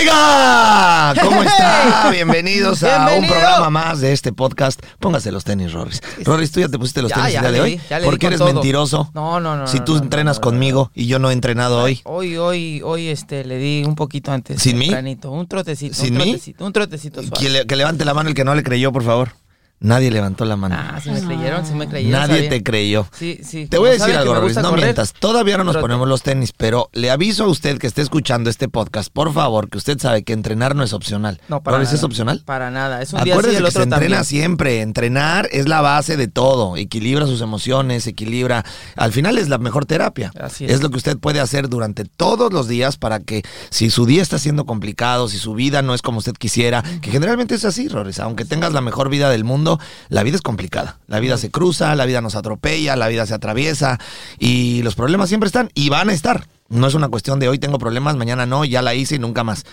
Oiga, ¿cómo está? Bienvenidos a un programa más de este podcast. Póngase los tenis, Rorris. Rorris, ¿tú ya te pusiste los Ya, tenis ya el día de hoy? ya le ¿Por di qué con eres todo. mentiroso? No, no, no. Si tú no, entrenas no, conmigo y yo no he entrenado hoy. Hoy, hoy, hoy, este, le di un poquito antes. ¿Sin mí? Un trotecito. ¿Sin un mí? trotecito, Un trotecito suave. Que, le- que levante la mano el que no le creyó, por favor. Nadie levantó la mano. Ah, si me creyeron, si me creyeron. Nadie sabía. te creyó. Sí, sí. Te voy a decir algo, gusta no correr, mientas. Todavía no nos trote. ponemos los tenis, pero le aviso a usted que esté escuchando este podcast, por favor, que usted sabe que entrenar no es opcional. No, para Rorris, nada. ¿es opcional? Para nada. Es un día sí Acuérdese que se entrena también. siempre. Entrenar es la base de todo. Equilibra sus emociones, equilibra. Al final es la mejor terapia. Así es. es lo que usted puede hacer durante todos los días para que, si su día está siendo complicado, si su vida no es como usted quisiera, que generalmente es así, Rorris. Aunque tengas la mejor vida del mundo, la vida es complicada. La vida se cruza, la vida nos atropella, la vida se atraviesa y los problemas siempre están y van a estar. No es una cuestión de hoy tengo problemas, mañana no, ya la hice y nunca más.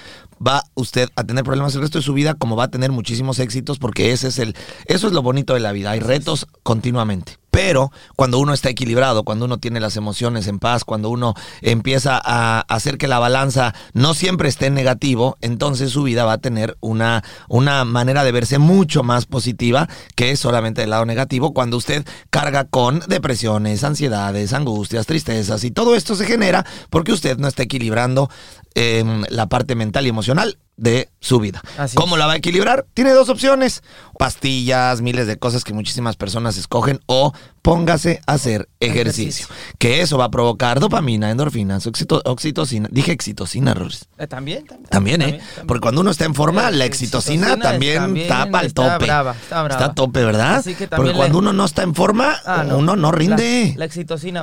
Va usted a tener problemas el resto de su vida, como va a tener muchísimos éxitos, porque ese es el, eso es lo bonito de la vida. Hay retos continuamente. Pero cuando uno está equilibrado, cuando uno tiene las emociones en paz, cuando uno empieza a hacer que la balanza no siempre esté en negativo, entonces su vida va a tener una, una manera de verse mucho más positiva que solamente del lado negativo cuando usted carga con depresiones, ansiedades, angustias, tristezas y todo esto se genera porque usted no está equilibrando la parte mental y emocional de su vida. Así ¿Cómo es. la va a equilibrar? Tiene dos opciones. Pastillas, miles de cosas que muchísimas personas escogen o póngase a hacer ejercicio. Ejercicio. Que eso va a provocar dopamina, endorfinas, oxito- oxitocina. Dije exitocina, Rorris. Eh, También, también. También, ¿eh? Porque cuando uno está en forma, la La también, tapa está tope. brava, está brava. a tope, ¿verdad? Así que Porque también cuando le- uno no está en forma, Ah, uno no rinde. La, la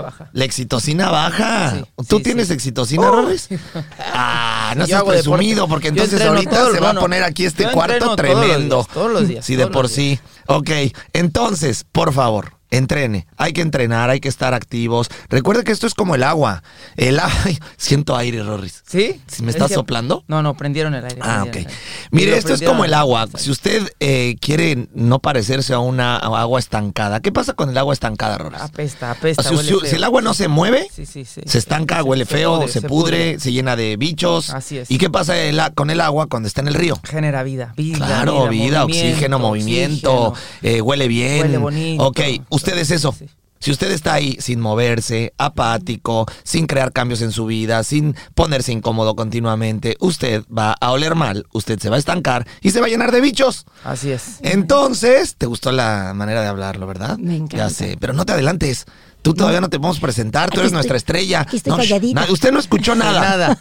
baja. La excitocina baja. Sí, ¿Tú sí, tienes sí. excitocina, Oh. Rorris? Ah, no seas presumido, porque entonces ahorita se va no, a poner aquí este cuarto tremendo. todos los días, Sí, de por sí. Ok, entonces, por favor, entrene. Hay que entrenar, hay que estar activos. Recuerde que esto es como el agua. El agua. Siento aire, Rorris. ¿Sí? ¿Sí ¿Me Es estás que- soplando? No, no, prendieron el aire. Ah, ok. aire. Mire, esto es como el agua. Si usted eh, quiere no parecerse a una agua estancada, ¿qué pasa con el agua estancada, Rorris? Apesta, apesta. O sea, huele si, feo. si el agua no se mueve, Sí, sí, sí. se estanca, huele feo, pudre, se, se pudre, se llena de bichos. Así es. ¿Y qué pasa el con el agua cuando está en el río? Genera vida. vida Claro, vida, oxígeno, movimiento, oxígeno. eh, huele bien. Huele bonito. Ok, usted es eso. Si usted está ahí sin moverse, apático, sin crear cambios en su vida, sin ponerse incómodo continuamente, usted va a oler mal, usted se va a estancar y se va a llenar de bichos. Así es. Entonces, te gustó la manera de hablarlo, ¿verdad? Me encanta. Ya sé, pero no te adelantes. Tú todavía no te podemos presentar, tú eres estoy- nuestra estrella. aquí estoy No, calladita. usted no escuchó nada. Nada.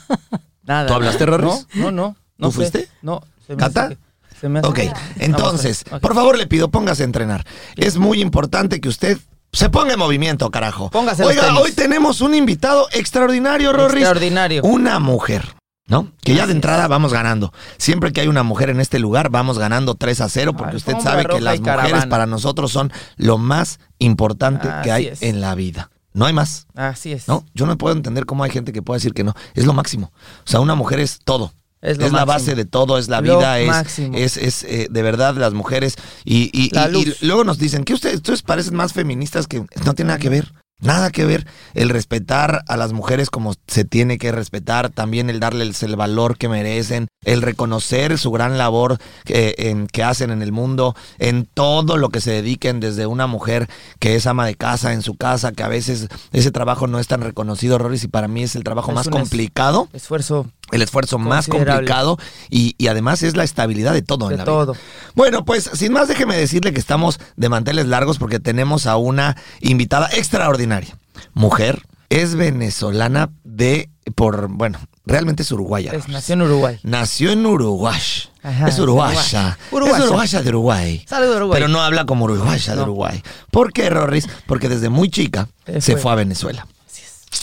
Nada. ¿Tú hablaste, Rorris? No, no, no. no ¿Tú sé. fuiste? No. se me ¿Cata? Se me hace Ok, entonces, por favor le pido, póngase a entrenar. Es muy importante que usted se ponga en movimiento, carajo. Póngase Oiga, hoy tenemos un invitado extraordinario, Rorris. Extraordinario. Una mujer. ¿No? Que ya de entrada vamos ganando. Siempre que hay una mujer en este lugar, vamos ganando 3 a 0, porque usted sabe que las mujeres caravana. para nosotros son lo más importante que hay es. en la vida. No hay más. Así es. ¿No? Yo no puedo entender cómo hay gente que puede decir que no. Es lo máximo. O sea, una mujer es todo. Es la base de todo, es la Lo vida, es, máximo. es, es eh, de verdad las mujeres. Y, y- La y- y luz. luego nos dicen que ustedes, ustedes parecen más feministas que no tiene nada que ver. Nada que ver el respetar a las mujeres como se tiene que respetar, también el darles el valor que merecen, el reconocer su gran labor que, en- que hacen en el mundo, en todo lo que se dediquen, desde una mujer que es ama de casa en su casa, que a veces ese trabajo no es tan reconocido, Roris, y para mí es el trabajo Es más complicado, Esfuerzo el esfuerzo más complicado y, y además es la estabilidad de todo en de la vida. todo. Bueno, pues sin más déjeme decirle que estamos de manteles largos porque tenemos a una invitada extraordinaria. Mujer, es venezolana de por, bueno, realmente es uruguaya. Es, nació en Uruguay. Nació en Uruguay. Ajá, es uruguaya. uruguaya. Es uruguaya de Uruguay. Sale de Uruguay. Pero no habla como uruguaya de. Uruguay. ¿Por qué, Rorris? Porque desde muy chica se fue a Venezuela.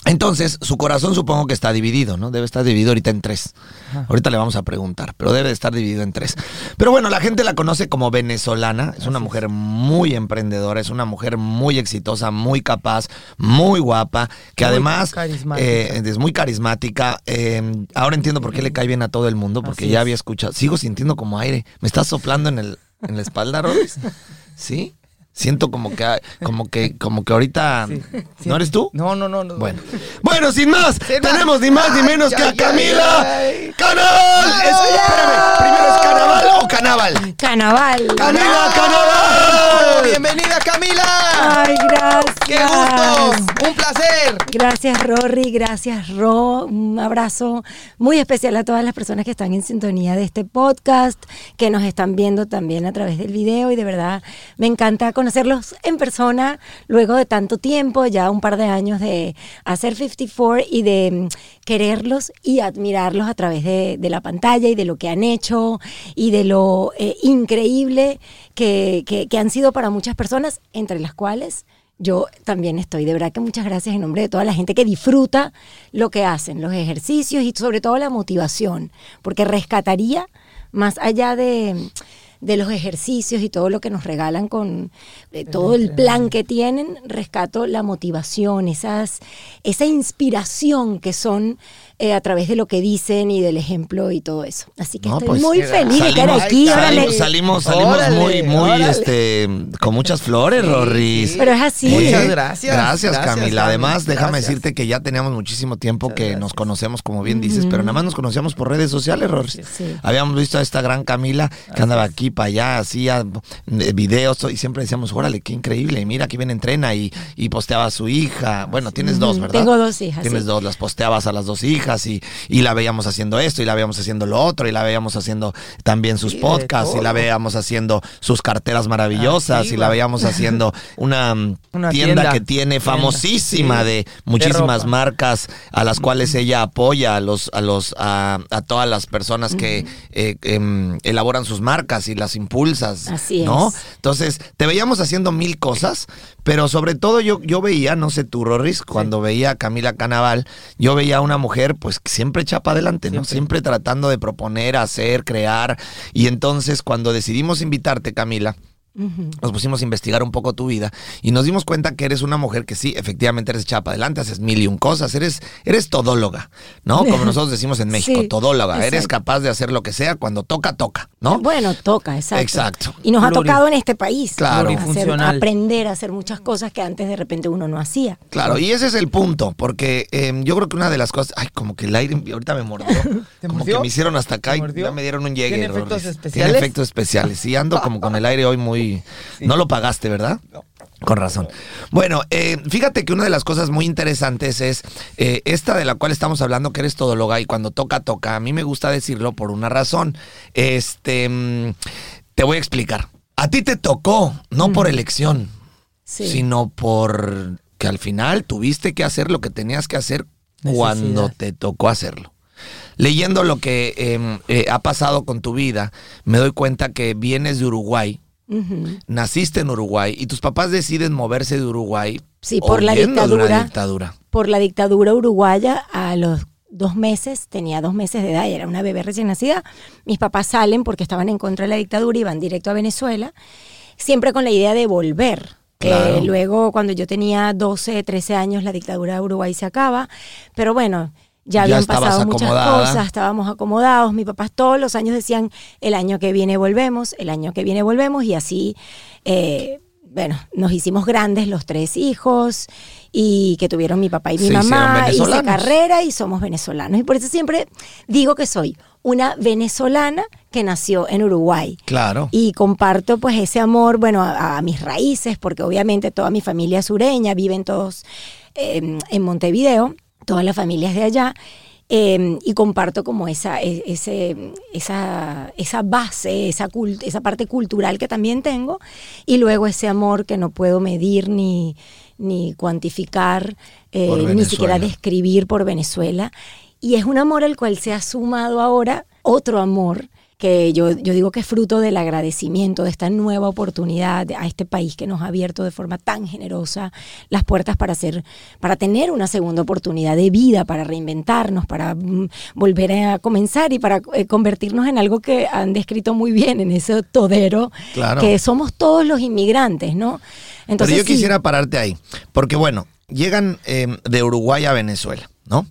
Entonces, su corazón supongo que está dividido, ¿no? Debe estar dividido ahorita en tres. Ajá. Ahorita le vamos a preguntar, pero debe de estar dividido en tres. Pero bueno, la gente la conoce como venezolana. Es una mujer muy emprendedora, es una mujer muy exitosa, muy capaz, muy guapa, que Muy además eh, es muy carismática. Eh, ahora entiendo por qué le cae bien a todo el mundo, porque Así ya es. había escuchado. Sigo sintiendo como aire. ¿Me estás soplando en, el, en la espalda, Rolis? ¿Sí? Siento como que, como que, como que ahorita. Sí. ¿No eres tú? No, no, no. no. Bueno, bueno, sin más, Sin más. tenemos ni más ni Ay, menos que a Camila ay, Canal. Es- espérame, primero es Carnaval o Canaval. Carnaval. Camila ¡Oh, Canaval. ¡Bienvenida, Camila! Ay, gracias. ¡Qué gusto! ¡Un placer! Gracias, Rory. Gracias, Ro. Un abrazo muy especial a todas las personas que están en sintonía de este podcast, que nos están viendo también a través del video. Y de verdad, me encanta conocerlos en persona luego de tanto tiempo, ya un par de años de hacer 54 y de mm, quererlos y admirarlos a través de, la pantalla y de lo que han hecho y de lo eh, increíble que- que han sido para muchas personas, entre las cuales yo también estoy. De verdad que muchas gracias en nombre de toda la gente que disfruta lo que hacen, los ejercicios y sobre todo la motivación, porque rescataría más allá de de los ejercicios y todo lo que nos regalan con eh, todo el plan que tienen, rescato la motivación, esas, esa inspiración que son eh, a través de lo que dicen y del ejemplo y todo eso. Así que No, estoy pues, muy feliz de estar Salimos, aquí. Ay, órale. salimos, salimos, salimos Órale, muy, muy, órale. este, con muchas flores, Sí, Rorris. sí. Pero es así. Muchas gracias. Gracias, Gracias, Camila. Cami. Además, déjame Gracias. decirte que ya teníamos muchísimo tiempo Muchas que gracias. nos conocemos, como bien dices, pero nada más nos conocíamos por redes sociales, Rorris. Sí. Habíamos visto a esta gran Camila que andaba aquí para allá, hacía eh, videos y siempre decíamos, órale, qué increíble, mira, aquí viene entrena y, y posteaba a su hija. Bueno, tienes dos, ¿verdad? Tengo dos hijas, Tienes sí. dos, las posteabas a las dos hijas y, y la veíamos haciendo esto y la veíamos haciendo lo otro y la veíamos haciendo también sus Sí, podcasts y la veíamos haciendo sus carteras maravillosas y la veíamos haciendo una, mm, Una tienda, tienda. que tiene famosísima sí. de muchísimas marcas a las cuales ella apoya a los a los a, a todas las personas que eh, em, elaboran sus marcas y las impulsas Así no es. entonces te veíamos haciendo mil cosas pero sobre todo yo yo veía no sé tú Rorris cuando veía a Camila Canaval yo veía a una mujer pues siempre chapa adelante no Siempre. siempre tratando de proponer hacer crear y entonces cuando decidimos invitarte Camila Nos pusimos a investigar un poco tu vida y nos dimos cuenta que eres una mujer que sí, efectivamente eres chapa adelante, haces mil y un cosas, eres, eres todóloga, ¿no? Como nosotros decimos en México, Sí, todóloga, eres capaz de hacer lo que sea, cuando toca, toca, ¿no? Bueno, toca, exacto. Exacto. Y nos ha tocado en este país Claro. hacer- aprender a hacer muchas cosas que antes de repente uno no hacía. Claro, y ese es el punto, porque eh, yo creo que una de las cosas, ay, como que el aire ahorita me mordió, ¿Te como mordió? que me hicieron hasta acá ¿Te y ya me dieron un llegue. ¿Tiene efectos especiales? Tiene efectos especiales, sí, ando como con el aire hoy muy... No lo pagaste, ¿verdad? No. Con razón. Bueno, eh, fíjate que una de las cosas muy interesantes es eh, esta de la cual estamos hablando, que eres todóloga y cuando toca, toca. A mí me gusta decirlo por una razón. Este, mm, te voy a explicar. A ti te tocó, no por elección, Sí. sino por que al final tuviste que hacer lo que tenías que hacer cuando te tocó hacerlo. Leyendo lo que em, eh, ha pasado con tu vida, me doy cuenta que vienes de Uruguay, Naciste en Uruguay y tus papás deciden moverse de Uruguay. Sí, por la dictadura. dictadura. Por la dictadura uruguaya, a los dos meses, tenía dos meses de edad y era una bebé recién nacida, mis papás salen porque estaban en contra de la dictadura y van directo a Venezuela, siempre con la idea de volver. Claro. Eh, luego, cuando yo tenía 12, 13 años, la dictadura de Uruguay se acaba, pero bueno, ya habían pasado muchas acomodada. cosas, estábamos acomodados, mis papás todos los años decían, el año que viene volvemos, el año que viene volvemos, y así... eh, bueno, nos hicimos grandes los tres hijos y que tuvieron mi papá y mi hicieron mamá, hice carrera y somos venezolanos. Y por eso siempre digo que soy una venezolana que nació en Uruguay. Claro. Y comparto pues ese amor, bueno, a, a mis raíces, porque obviamente toda mi familia sureña, viven todos eh, en Montevideo, todas las familias de allá. eh, y comparto como esa, e- ese, esa, esa base, esa, cult- esa parte cultural que también tengo, y luego ese amor que no puedo medir ni, ni cuantificar, eh, ni siquiera describir por Venezuela. Y es un amor al cual se ha sumado ahora otro amor que yo, yo digo que es fruto del agradecimiento de esta nueva oportunidad a este país que nos ha abierto de forma tan generosa las puertas para hacer, para tener una segunda oportunidad de vida, para reinventarnos, para mm, volver a comenzar y para eh, convertirnos en algo que han descrito muy bien en ese todero Claro. que somos todos los inmigrantes, ¿no? Entonces Pero yo sí, quisiera pararte ahí, porque bueno, llegan eh, de Uruguay a Venezuela, ¿no?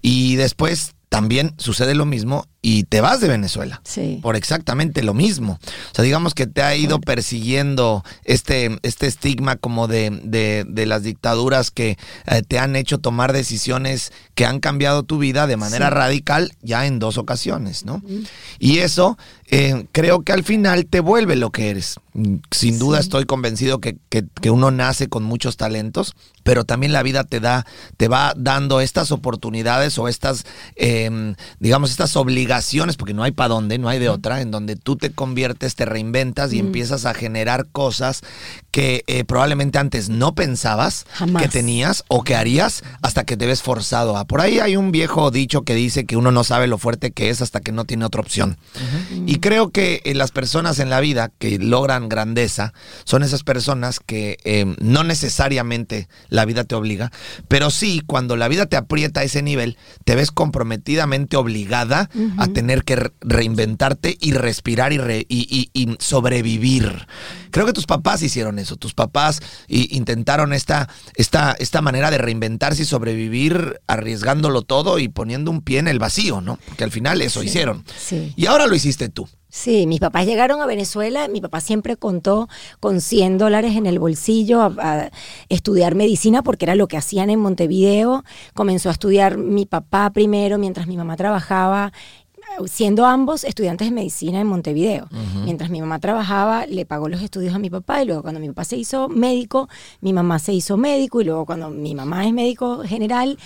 Y después también sucede lo mismo y te vas de Venezuela. Sí. Por exactamente lo mismo. O sea, digamos que te ha ido persiguiendo este, este estigma como de, de- de las dictaduras que eh, te han hecho tomar decisiones que han cambiado tu vida de manera Sí. radical ya en dos ocasiones, ¿no? Y eso eh, creo que al final te vuelve lo que eres. Sin duda Sí. estoy convencido que, que- que uno nace con muchos talentos, pero también la vida te da, te va dando estas oportunidades o estas, eh, digamos, estas obligaciones, porque no hay para dónde, no hay de otra, en donde tú te conviertes, te reinventas y empiezas a generar cosas que eh, probablemente antes no pensabas Jamás. que tenías o que harías hasta que te ves forzado a. Por ahí hay un viejo dicho que dice que uno no sabe lo fuerte que es hasta que no tiene otra opción. Y creo que eh, las personas en la vida que logran grandeza son esas personas que eh, no necesariamente la vida te obliga, pero sí cuando la vida te aprieta a ese nivel, te ves comprometidamente obligada a tener que re- reinventarte y respirar y, re- y- y- y sobrevivir. Creo que tus papás hicieron eso, tus papás intentaron esta, esta, esta manera de reinventarse y sobrevivir arriesgándolo todo y poniendo un pie en el vacío, ¿no? Porque al final eso Sí, hicieron. sí. Y ahora lo hiciste tú. Sí, mis papás llegaron a Venezuela, mi papá siempre contó con 100 dólares en el bolsillo a, a estudiar medicina porque era lo que hacían en Montevideo. Comenzó a estudiar mi papá primero mientras mi mamá trabajaba, siendo ambos estudiantes de medicina en Montevideo. Mientras mi mamá trabajaba, le pagó los estudios a mi papá y luego cuando mi papá se hizo médico, mi mamá se hizo médico y luego cuando mi mamá es médico general,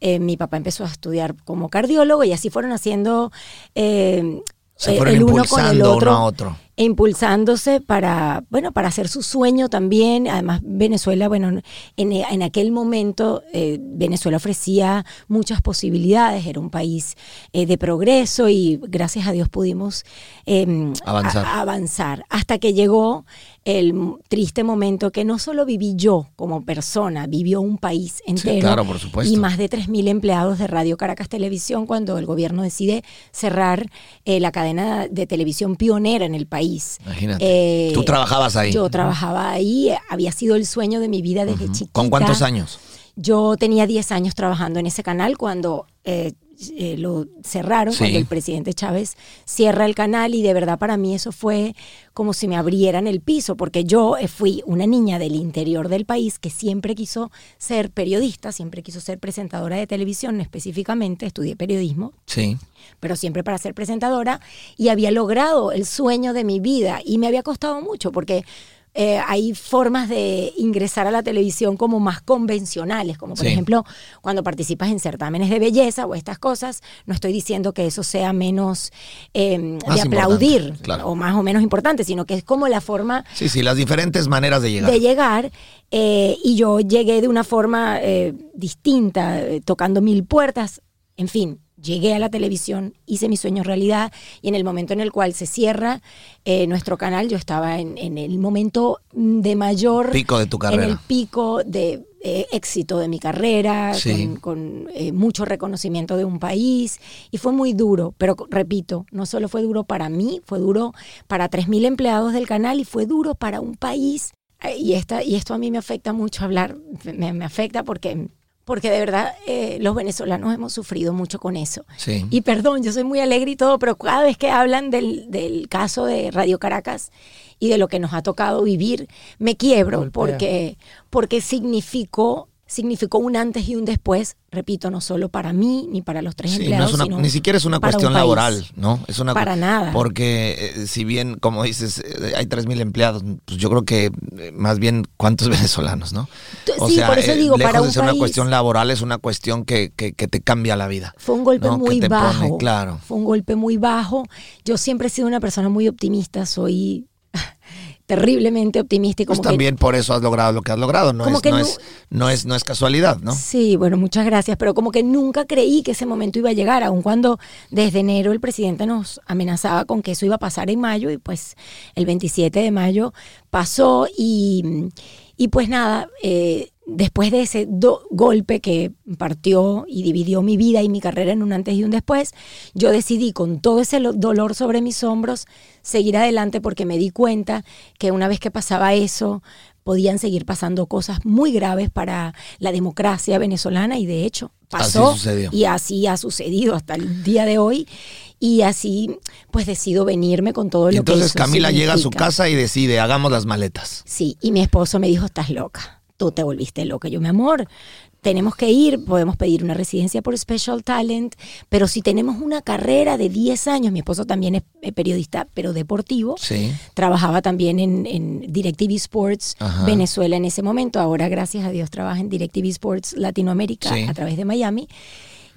eh, mi papá empezó a estudiar como cardiólogo y así fueron haciendo... eh, Se eh, fueron el uno con el otro, uno a otro. E impulsándose para, bueno, para hacer su sueño también. Además, Venezuela, bueno, en, en aquel momento eh, Venezuela ofrecía muchas posibilidades, era un país eh, de progreso y gracias a Dios pudimos eh, Avanzar. a- avanzar. Hasta que llegó el triste momento que no solo viví yo como persona, vivió un país entero. claro, por supuesto. Y más de 3.000 empleados de Radio Caracas Televisión cuando el gobierno decide cerrar eh, la cadena de televisión pionera en el país. Imagínate. Eh, Tú trabajabas ahí. Yo trabajaba ahí, había sido el sueño de mi vida desde Ujú. chiquita. ¿Con cuántos años? Yo tenía 10 años trabajando en ese canal cuando eh, eh, lo cerraron, Sí. cuando el presidente Chávez cierra el canal y de verdad para mí eso fue como si me abrieran el piso, porque yo eh, fui una niña del interior del país que siempre quiso ser periodista, siempre quiso ser presentadora de televisión, específicamente estudié periodismo Sí. pero siempre para ser presentadora, y había logrado el sueño de mi vida y me había costado mucho porque eh, hay formas de ingresar a la televisión como más convencionales, como por Sí. ejemplo cuando participas en certámenes de belleza o estas cosas, no estoy diciendo que eso sea menos eh, de aplaudir claro. o más o menos importante, sino que es como la forma Sí, sí, las diferentes maneras de llegar. de llegar eh, y yo llegué de una forma distinta, tocando mil puertas, en fin, llegué a la televisión, hice mi sueño realidad y en el momento en el cual se cierra eh, nuestro canal, yo estaba en, en el momento mm, de mayor... Pico de tu En carrera. el pico de eh, éxito de mi carrera, Sí. con, con, eh, mucho reconocimiento de un país y fue muy duro, pero repito, no solo fue duro para mí, fue duro para 3.000 empleados del canal y fue duro para un país. Y, esta, y esto a mí me afecta mucho hablar, me, me afecta porque, porque de verdad eh, los venezolanos hemos sufrido mucho con eso. Sí. Y perdón, yo soy muy alegre y todo, pero cada vez que hablan del, del caso de Radio Caracas y de lo que nos ha tocado vivir, me quiebro Golpea. porque, porque significó, significó un antes y un después, repito, no solo para mí ni para los tres Sí, no empleados, es una- sino ni siquiera es una un cuestión laboral, ¿no? Es una Para nada. Porque eh, si bien, como dices, eh, hay 3.000 empleados, pues yo creo que eh, más bien cuántos venezolanos, ¿no? T- sí, por eso digo, lejos para de ser una cuestión laboral, es una cuestión que, que- que te cambia la vida. Fue un golpe ¿no? Muy pone- bajo. claro. Fue un golpe muy bajo. Yo siempre he sido una persona muy optimista, soy terriblemente optimista y como Pues que también por eso has logrado lo que has logrado, no, Como es, que no- es, no, es, no es casualidad, ¿no? Sí, bueno, muchas gracias, pero como que nunca creí que ese momento iba a llegar, aun cuando desde enero el presidente nos amenazaba con que eso iba a pasar en mayo y pues el 27 de mayo pasó y, y pues nada, eh, después de ese do- golpe que partió y dividió mi vida y mi carrera en un antes y un después, yo decidí con todo ese lo- dolor sobre mis hombros seguir adelante porque me di cuenta que una vez que pasaba eso, podían seguir pasando cosas muy graves para la democracia venezolana y de hecho pasó Así sucedió. y así ha sucedido hasta el día de hoy y así pues decido venirme con todo lo entonces que eso Camila llega a su casa y decide, hagamos las maletas. Sí, y mi esposo me dijo, estás loca, tú te volviste loca. Yo, mi amor, tenemos que ir, podemos pedir una residencia por Special Talent, pero si tenemos una carrera de 10 años, mi esposo también es periodista, pero deportivo, Sí. trabajaba también en, en DirecTV Sports Ajá. Venezuela en ese momento, ahora gracias a Dios trabaja en DirecTV Sports Latinoamérica Sí. a través de Miami.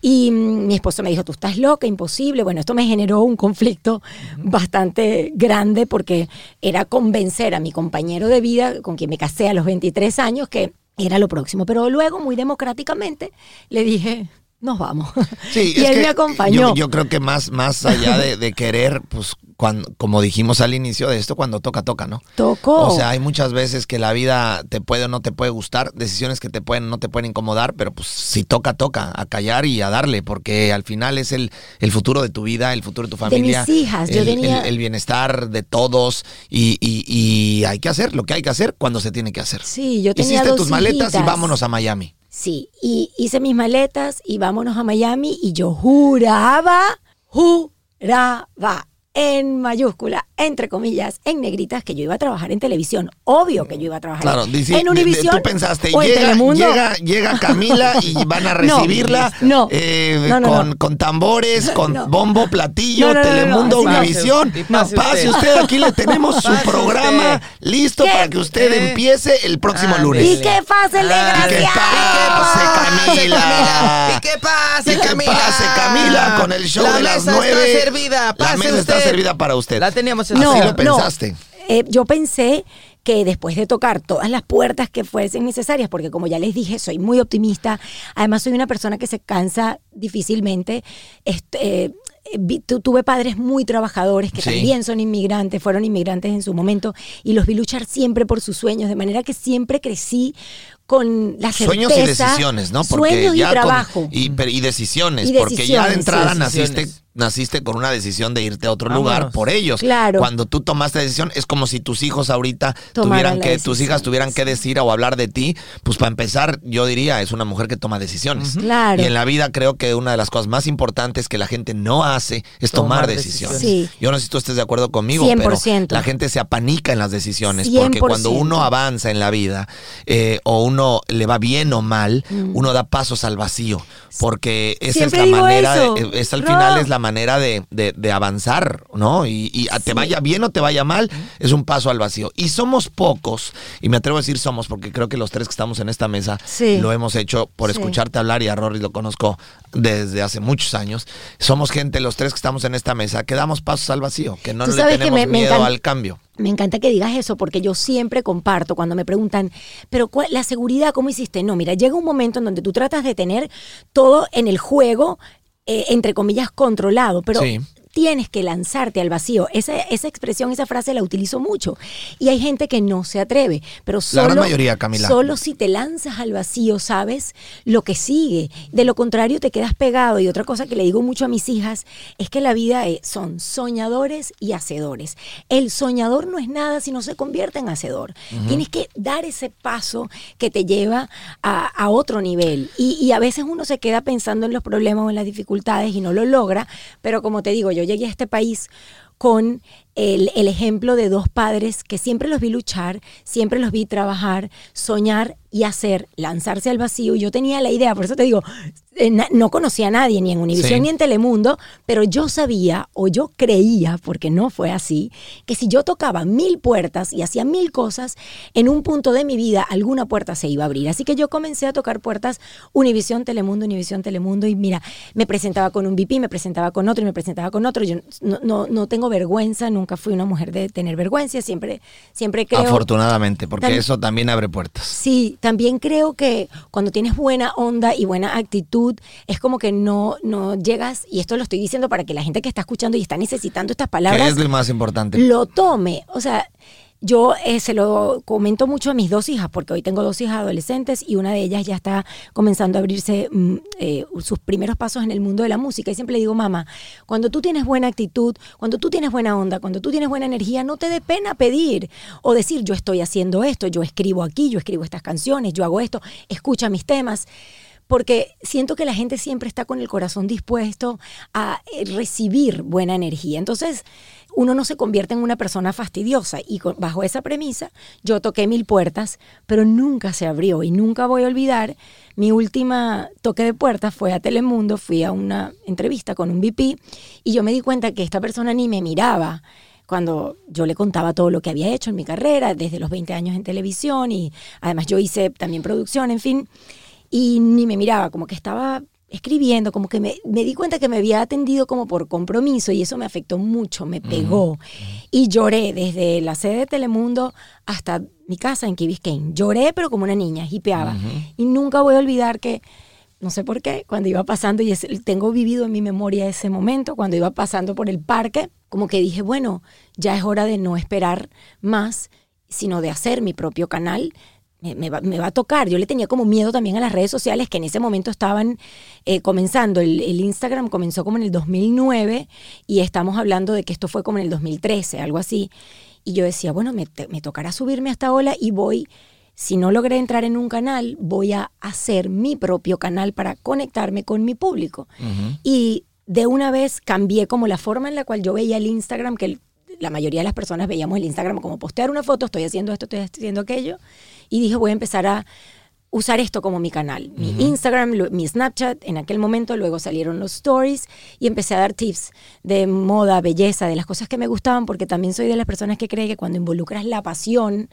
Y mm, mi esposo me dijo, tú estás loca, imposible. Bueno, esto me generó un conflicto bastante grande porque era convencer a mi compañero de vida, con quien me casé a los 23 años, que era lo próximo. Pero luego, muy democráticamente, le dije, nos vamos. Sí, y él que me acompañó. Yo, yo creo que más, más allá de, de querer, pues, cuando, como dijimos al inicio de esto, cuando toca, toca, ¿no? Tocó. O sea, hay muchas veces que la vida te puede o no te puede gustar, decisiones que te pueden o no te pueden incomodar, pero pues si toca, toca, a callar y a darle, porque al final es el, el futuro de tu vida, el futuro de tu familia. mis hijas, yo el, tenía- el- el bienestar de todos y, y- y hay que hacer lo que hay que hacer cuando se tiene que hacer. Sí, yo tenía Hiciste dos tus maletas y vámonos a Miami. Sí, y hice mis maletas y vámonos a Miami y yo juraba, juraba en mayúscula, entre comillas, en negritas, que yo iba a trabajar en televisión. Obvio que yo iba a trabajar Claro, en, dici- en Univisión. tú pensaste, o en llega, Telemundo. llega, llega Camila y van a recibirla no, eh, no, no, con, no. con tambores, con No. bombo, platillo, No, no, no, no, Telemundo, no, así no. Univisión. Pase Pase usted. aquí le tenemos su Pase programa usted. listo ¿Qué? para que usted empiece el próximo Ah, lunes. Y que pase el Ah, ¿Y qué pase, Camila? ¿Y qué pase, ¿Y qué Camila? pase, Camila, con el show La de las mesa nueve? está servida. La Pase mesa está usted. Servida para usted. La teníamos en No, Así la lo no. pensaste. Eh, yo pensé que después de tocar todas las puertas que fuesen necesarias, porque como ya les dije, soy muy optimista, además soy una persona que se cansa difícilmente, este, eh, vi- tu- tuve padres muy trabajadores que Sí. también son inmigrantes, fueron inmigrantes en su momento, y los vi luchar siempre por sus sueños, de manera que siempre crecí con la certeza. Sueños y decisiones, ¿no? Porque sueños y ya con- trabajo. y, pero- y decisiones, Y porque ya de entrada sí, naciste. Naciste con una decisión de irte a otro Vámonos. lugar por ellos. Claro. Cuando tú tomaste decisión, es como si tus hijos ahorita Tomaran tuvieran que, tus hijas tuvieran que decir o hablar de ti. Pues para empezar, yo diría, es una mujer que toma decisiones. Claro. Y en la vida creo que una de las cosas más importantes que la gente no hace es tomar, Tomar decisiones. decisiones. Sí. Yo no sé si tú estés de acuerdo conmigo, 100%. pero la gente se apanica en las decisiones. Porque cuando 100%. uno avanza en la vida eh, o uno le va bien o mal, uno da pasos al vacío. Porque esa Mm. Siempre es la manera, de- es al final es la manera de, de- de avanzar, ¿no? Y, y te vaya bien o te vaya mal, es un paso al vacío. Y somos pocos, y me atrevo a decir somos, porque creo que los tres que estamos en esta mesa Sí. lo hemos hecho por Sí. escucharte hablar, y a Rory lo conozco desde hace muchos años. Somos gente, los tres que estamos en esta mesa, que damos pasos al vacío, que no le tenemos me- miedo encanta- al cambio. Me encanta que digas eso porque yo siempre comparto cuando me preguntan, pero ¿cuál- la seguridad, ¿cómo hiciste? No, mira, llega un momento en donde tú tratas de tener todo en el juego, eh, entre comillas, controlado, pero. Tienes que lanzarte al vacío. Esa, esa expresión, esa frase la utilizo mucho. Y hay gente que no se atreve, pero La solo, gran mayoría, Camila. solo si te lanzas al vacío sabes lo que sigue. De lo contrario te quedas pegado. Y otra cosa que le digo mucho a mis hijas es que la vida es- son soñadores y hacedores. El soñador no es nada si no se convierte en hacedor. Tienes que dar ese paso que te lleva a, a otro nivel. Y, y a veces uno se queda pensando en los problemas o en las dificultades y no lo logra. Pero como te digo, yo llegué a este país con el, el ejemplo de dos padres que siempre los vi luchar, siempre los vi trabajar, soñar y hacer, lanzarse al vacío. Yo tenía la idea, por eso te digo, eh, no conocía a nadie, ni en Univisión Sí. ni en Telemundo, pero yo sabía o yo creía, porque no fue así, que si yo tocaba mil puertas y hacía mil cosas, en un punto de mi vida alguna puerta se iba a abrir. Así que yo comencé a tocar puertas Univisión, Telemundo, Univisión, Telemundo, y mira, me presentaba con un VP, me presentaba con otro y me presentaba con otro. Yo no, no, no tengo vergüenza, nunca fui una mujer de tener vergüenza, siempre, siempre creo... Afortunadamente, porque eso también abre puertas. Sí, también creo que cuando tienes buena onda y buena actitud, es como que no, no llegas, y esto lo estoy diciendo para que la gente que está escuchando y está necesitando estas palabras es lo más importante. lo tome. O sea, yo eh, se lo comento mucho a mis dos hijas, porque hoy tengo dos hijas adolescentes y una de ellas ya está comenzando a abrirse mm, eh, sus primeros pasos en el mundo de la música. Y siempre le digo, mamá, cuando tú tienes buena actitud, cuando tú tienes buena onda, cuando tú tienes buena energía, no te dé pena pedir o decir, yo estoy haciendo esto, yo escribo aquí, yo escribo estas canciones, yo hago esto, escucha mis temas porque siento que la gente siempre está con el corazón dispuesto a eh, recibir buena energía. Entonces, uno no se convierte en una persona fastidiosa y bajo esa premisa yo toqué mil puertas, pero nunca se abrió y nunca voy a olvidar mi última toque de puertas fue a Telemundo, fui a una entrevista con un VP y yo me di cuenta que esta persona ni me miraba cuando yo le contaba todo lo que había hecho en mi carrera, desde los 20 años en televisión y además yo hice también producción, en fin y ni me miraba, como que estaba escribiendo, como que me, me di cuenta que me había atendido como por compromiso y eso me afectó mucho, me pegó. Y lloré desde la sede de Telemundo hasta mi casa en Key Biscayne. Lloré, pero como una niña, hipeaba. Y nunca voy a olvidar que, no sé por qué, cuando iba pasando, y es- tengo vivido en mi memoria ese momento, cuando iba pasando por el parque, como que dije, bueno, ya es hora de no esperar más, sino de hacer mi propio canal, me, me va, me va a tocar. Yo le tenía como miedo también a las redes sociales que en ese momento estaban eh, comenzando. El, el Instagram comenzó como en el 2009 y estamos hablando de que esto fue como en el 2013, algo así. Y yo decía, bueno, me, te- me tocará subirme a esta ola y voy, si no logré entrar en un canal, voy a hacer mi propio canal para conectarme con mi público. Y de una vez cambié como la forma en la cual yo veía el Instagram, que el- la mayoría de las personas veíamos el Instagram como postear una foto, estoy haciendo esto, estoy haciendo aquello, y dije voy a empezar a usar esto como mi canal, mi Instagram, lo- mi Snapchat, en aquel momento luego salieron los stories y empecé a dar tips de moda, belleza, de las cosas que me gustaban, porque también soy de las personas que cree que cuando involucras la pasión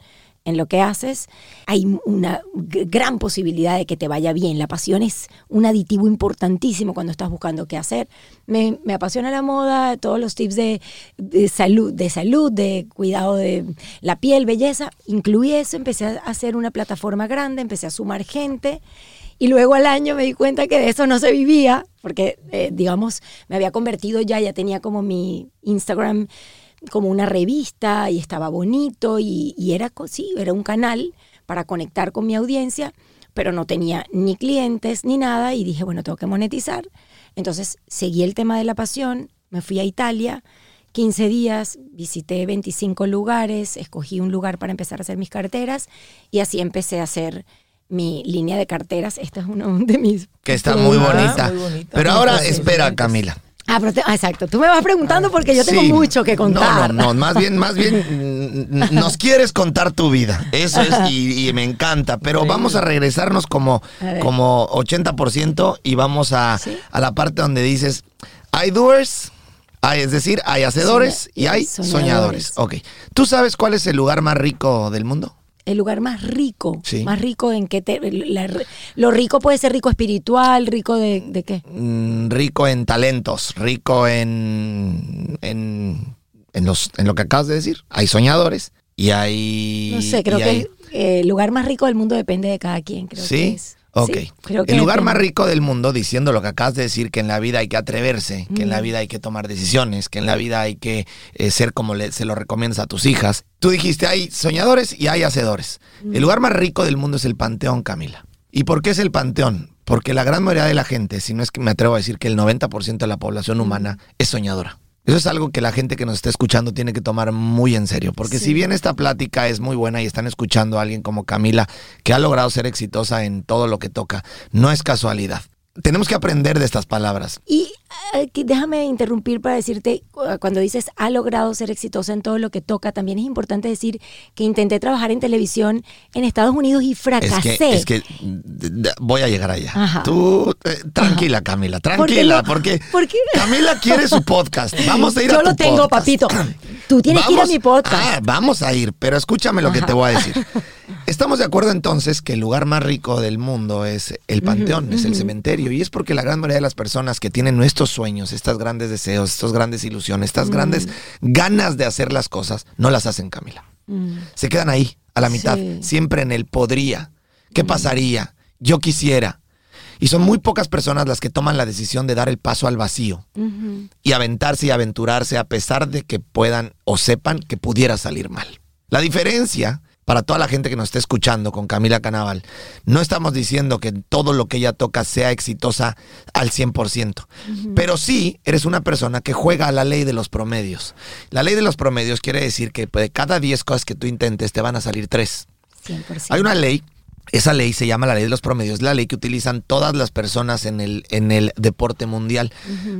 en lo que haces, hay una gran posibilidad de que te vaya bien. La pasión es un aditivo importantísimo cuando estás buscando qué hacer. Me, me apasiona la moda, todos los tips de, de salud, de salud, de cuidado de la piel, belleza. Incluí eso, empecé a hacer una plataforma grande, empecé a sumar gente. Y luego al año me di cuenta que de eso no se vivía, porque, eh, digamos, me había convertido ya, ya tenía como mi Instagram como una revista y estaba bonito y, y era, co- sí, era un canal para conectar con mi audiencia, pero no tenía ni clientes ni nada y dije, bueno, tengo que monetizar. Entonces seguí el tema de la pasión, me fui a Italia, 15 días, visité 25 lugares, escogí un lugar para empezar a hacer mis carteras y así empecé a hacer mi línea de carteras. Esta es uno de mis... Que está muy bonita. muy bonita. Pero ahora, espera. Camila. Ah, pero te- ah, exacto. Tú me vas preguntando porque yo tengo Sí. mucho que contar. No, no, no, más bien, más bien mm, nos quieres contar tu vida. Eso es, y, y me encanta. Pero vamos a regresarnos como, A como 80% y vamos a, Sí. a la parte donde dices, hay doers, hay, es decir, hay hacedores y hay soñadores. soñadores. Ok. ¿Tú sabes cuál es el lugar más rico del mundo? El lugar más rico. Sí. Más rico en que te, la- lo rico puede ser rico espiritual, rico de, de qué. Mm, rico en talentos, rico en, en, en los, en lo que acabas de decir. Hay soñadores y hay... No sé, creo que hay- el eh, lugar más rico del mundo depende de cada quien. Creo Sí. que es. Ok. Sí, creo que el lugar más rico del mundo, diciendo lo que acabas de decir, que en la vida hay que atreverse, que en la vida hay que tomar decisiones, que en la vida hay que eh, ser como le- se lo recomiendas a tus hijas. Tú dijiste, hay soñadores y hay hacedores. El lugar más rico del mundo es el Panteón, Camila. ¿Y por qué es el Panteón? Porque la gran mayoría de la gente, si no es que me atrevo a decir que el 90% de la población humana es soñadora. Eso es algo que la gente que nos está escuchando tiene que tomar muy en serio, porque Sí. si bien esta plática es muy buena y están escuchando a alguien como Camila, que ha logrado ser exitosa en todo lo que toca, no es casualidad. Tenemos que aprender de estas palabras. Y eh, déjame interrumpir para decirte, cu- cuando dices ha logrado ser exitosa en todo lo que toca, también es importante decir que intenté trabajar en televisión en Estados Unidos y Es fracasé. que, es que voy a llegar allá. Ajá. Tú, eh, tranquila, Camila, tranquila, porque, porque- Camila quiere su podcast. Vamos a ir Yo a tu lo tengo, podcast. papito. Tú tienes que ir a mi podcast. Ah, vamos a ir, pero escúchame lo que te voy a decir. Estamos de acuerdo entonces que el lugar más rico del mundo es el panteón, es el cementerio, y es porque la gran mayoría de las personas que tienen nuestros sueños, estos grandes deseos, estas grandes ilusiones, estas grandes ganas de hacer las cosas, no las hacen, Camila. Mm. Se quedan ahí, a la mitad, Sí. siempre en el podría. ¿Qué pasaría? Yo quisiera. Y son muy pocas personas las que toman la decisión de dar el paso al vacío y aventarse y aventurarse a pesar de que puedan o sepan que pudiera salir mal. La diferencia para toda la gente que nos esté escuchando con Camila Canaval, no estamos diciendo que todo lo que ella toca sea exitosa al 100%, pero sí eres una persona que juega a la ley de los promedios. La ley de los promedios quiere decir que de cada 10 cosas que tú intentes te van a salir 3. 100%. Hay una ley, esa ley se llama la ley de los promedios, la ley que utilizan todas las personas en el, en el deporte mundial.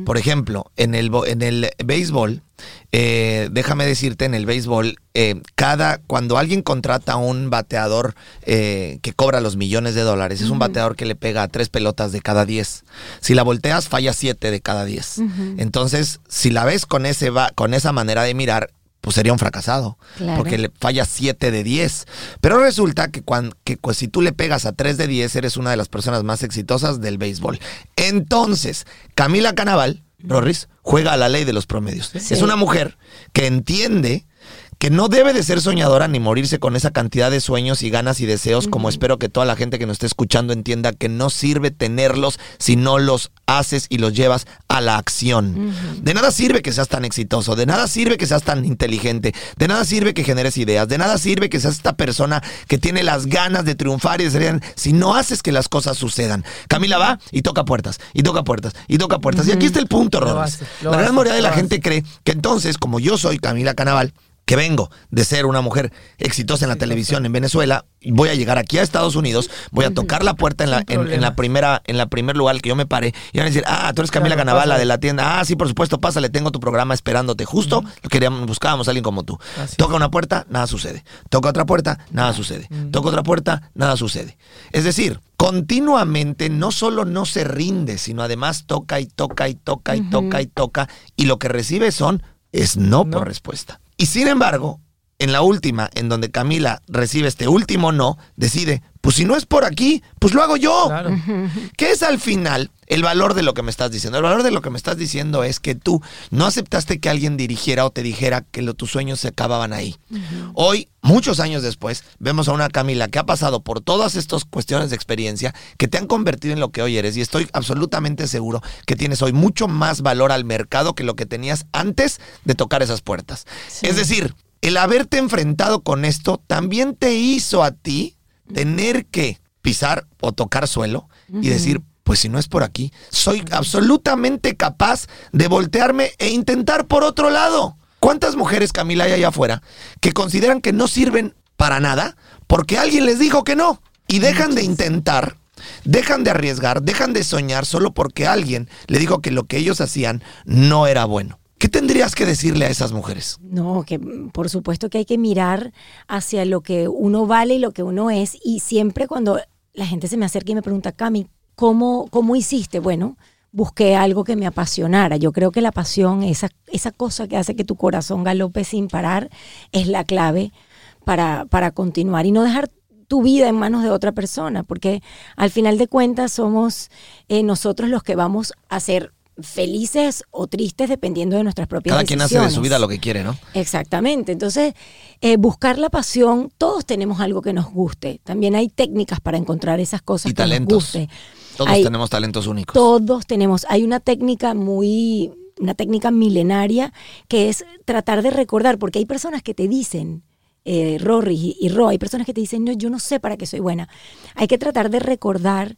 Por ejemplo, en el, en el béisbol, eh, déjame decirte, en el béisbol, eh, cada, cuando alguien contrata a un bateador eh, que cobra los millones de dólares, es un bateador que le pega a tres pelotas de cada diez. Si la volteas, falla siete de cada diez. Entonces, si la ves con, ese con esa manera de mirar, pues sería un fracasado. Claro. Porque le falla 7 de 10. Pero resulta que, cuan- que pues, si tú le pegas a 3 de 10, eres una de las personas más exitosas del béisbol. Entonces, Camila Canaval, Rorris, juega a la ley de los promedios. Sí. Es una mujer que entiende que no debe de ser soñadora ni morirse con esa cantidad de sueños y ganas y deseos, como espero que toda la gente que nos esté escuchando entienda que no sirve tenerlos si no los haces y los llevas a la acción. De nada sirve que seas tan exitoso, de nada sirve que seas tan inteligente, de nada sirve que generes ideas, de nada sirve que seas esta persona que tiene las ganas de triunfar y de ser si no haces que las cosas sucedan. Camila va y toca puertas, y toca puertas, y toca puertas. Y aquí está el punto, lo La gran mayoría de la gente cree que entonces, como yo soy Camila Canaval, que vengo de ser una mujer exitosa en la televisión en Venezuela, voy a llegar aquí a Estados Unidos, voy a tocar la puerta en la, en, en la primera, en la primer lugar que yo me pare, y van a decir, ah, tú eres Camila Claro, Canaval, la pásale. de la tienda, ah, sí, por supuesto, pásale, tengo tu programa esperándote, justo, lo queríamos, buscábamos a alguien como tú. Así Toca una puerta, nada sucede. Toca otra puerta, nada sucede. Toca otra puerta, nada sucede. Es decir, continuamente no solo no se rinde, sino además toca y toca y toca y toca y toca, y lo que recibe son es no, No. por respuesta. Y sin embargo, en la última, en donde Camila recibe este último no, decide, pues si no es por aquí, pues lo hago yo. Claro. ¿Qué es al final el valor de lo que me estás diciendo? El valor de lo que me estás diciendo es que tú no aceptaste que alguien dirigiera o te dijera que lo- tus sueños se acababan ahí. Hoy, muchos años después, vemos a una Camila que ha pasado por todas estas cuestiones de experiencia que te han convertido en lo que hoy eres y estoy absolutamente seguro que tienes hoy mucho más valor al mercado que lo que tenías antes de tocar esas puertas. Es decir, el haberte enfrentado con esto también te hizo a ti tener que pisar o tocar suelo y decir, pues si no es por aquí, soy absolutamente capaz de voltearme e intentar por otro lado. ¿Cuántas mujeres, Camila, hay allá afuera que consideran que no sirven para nada porque alguien les dijo que no? Y dejan de intentar, dejan de arriesgar, dejan de soñar solo porque alguien le dijo que lo que ellos hacían no era bueno. ¿Qué tendrías que decirle a esas mujeres? No, que por supuesto que hay que mirar hacia lo que uno vale y lo que uno es. Y siempre cuando la gente se me acerca y me pregunta, Cami, ¿cómo, cómo hiciste? Bueno, busqué algo que me apasionara. Yo creo que la pasión, esa, esa cosa que hace que tu corazón galope sin parar, es la clave para, para continuar y no dejar tu vida en manos de otra persona, porque al final de cuentas somos eh, nosotros los que vamos a hacer felices o tristes dependiendo de nuestras propias Cada quien hace de su vida lo que quiere, ¿no? Exactamente. Entonces, eh, buscar la pasión, todos tenemos algo que nos guste. También hay técnicas para encontrar esas cosas Y que talentos. nos guste. Todos Hay- tenemos talentos únicos. Todos tenemos. Hay una técnica muy, una técnica milenaria que es tratar de recordar, porque hay personas que te dicen, eh, Rory y, y Ro, hay personas que te dicen, no, yo no sé para qué soy buena. Hay que tratar de recordar,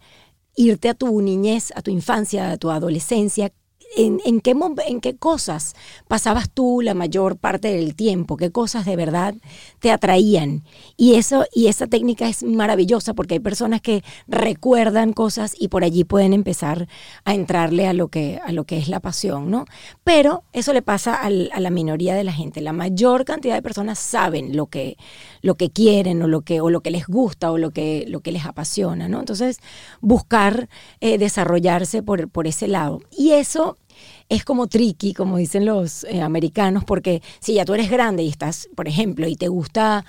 irte a tu niñez, a tu infancia, a tu adolescencia. En, en qué, ¿En qué cosas pasabas tú la mayor parte del tiempo? ¿Qué cosas de verdad te atraían? Y, eso, y esa técnica es maravillosa porque hay personas que recuerdan cosas y por allí pueden empezar a entrarle a lo que, a lo que es la pasión, ¿no? Pero eso le pasa al- a la minoría de la gente. La mayor cantidad de personas saben lo que, lo que quieren o lo que, o lo que les gusta o lo que, lo que les apasiona, ¿no? Entonces, buscar eh, desarrollarse por, por ese lado. Y eso es como tricky, como dicen los eh, americanos, porque si ya tú eres grande y estás, por ejemplo, y te gusta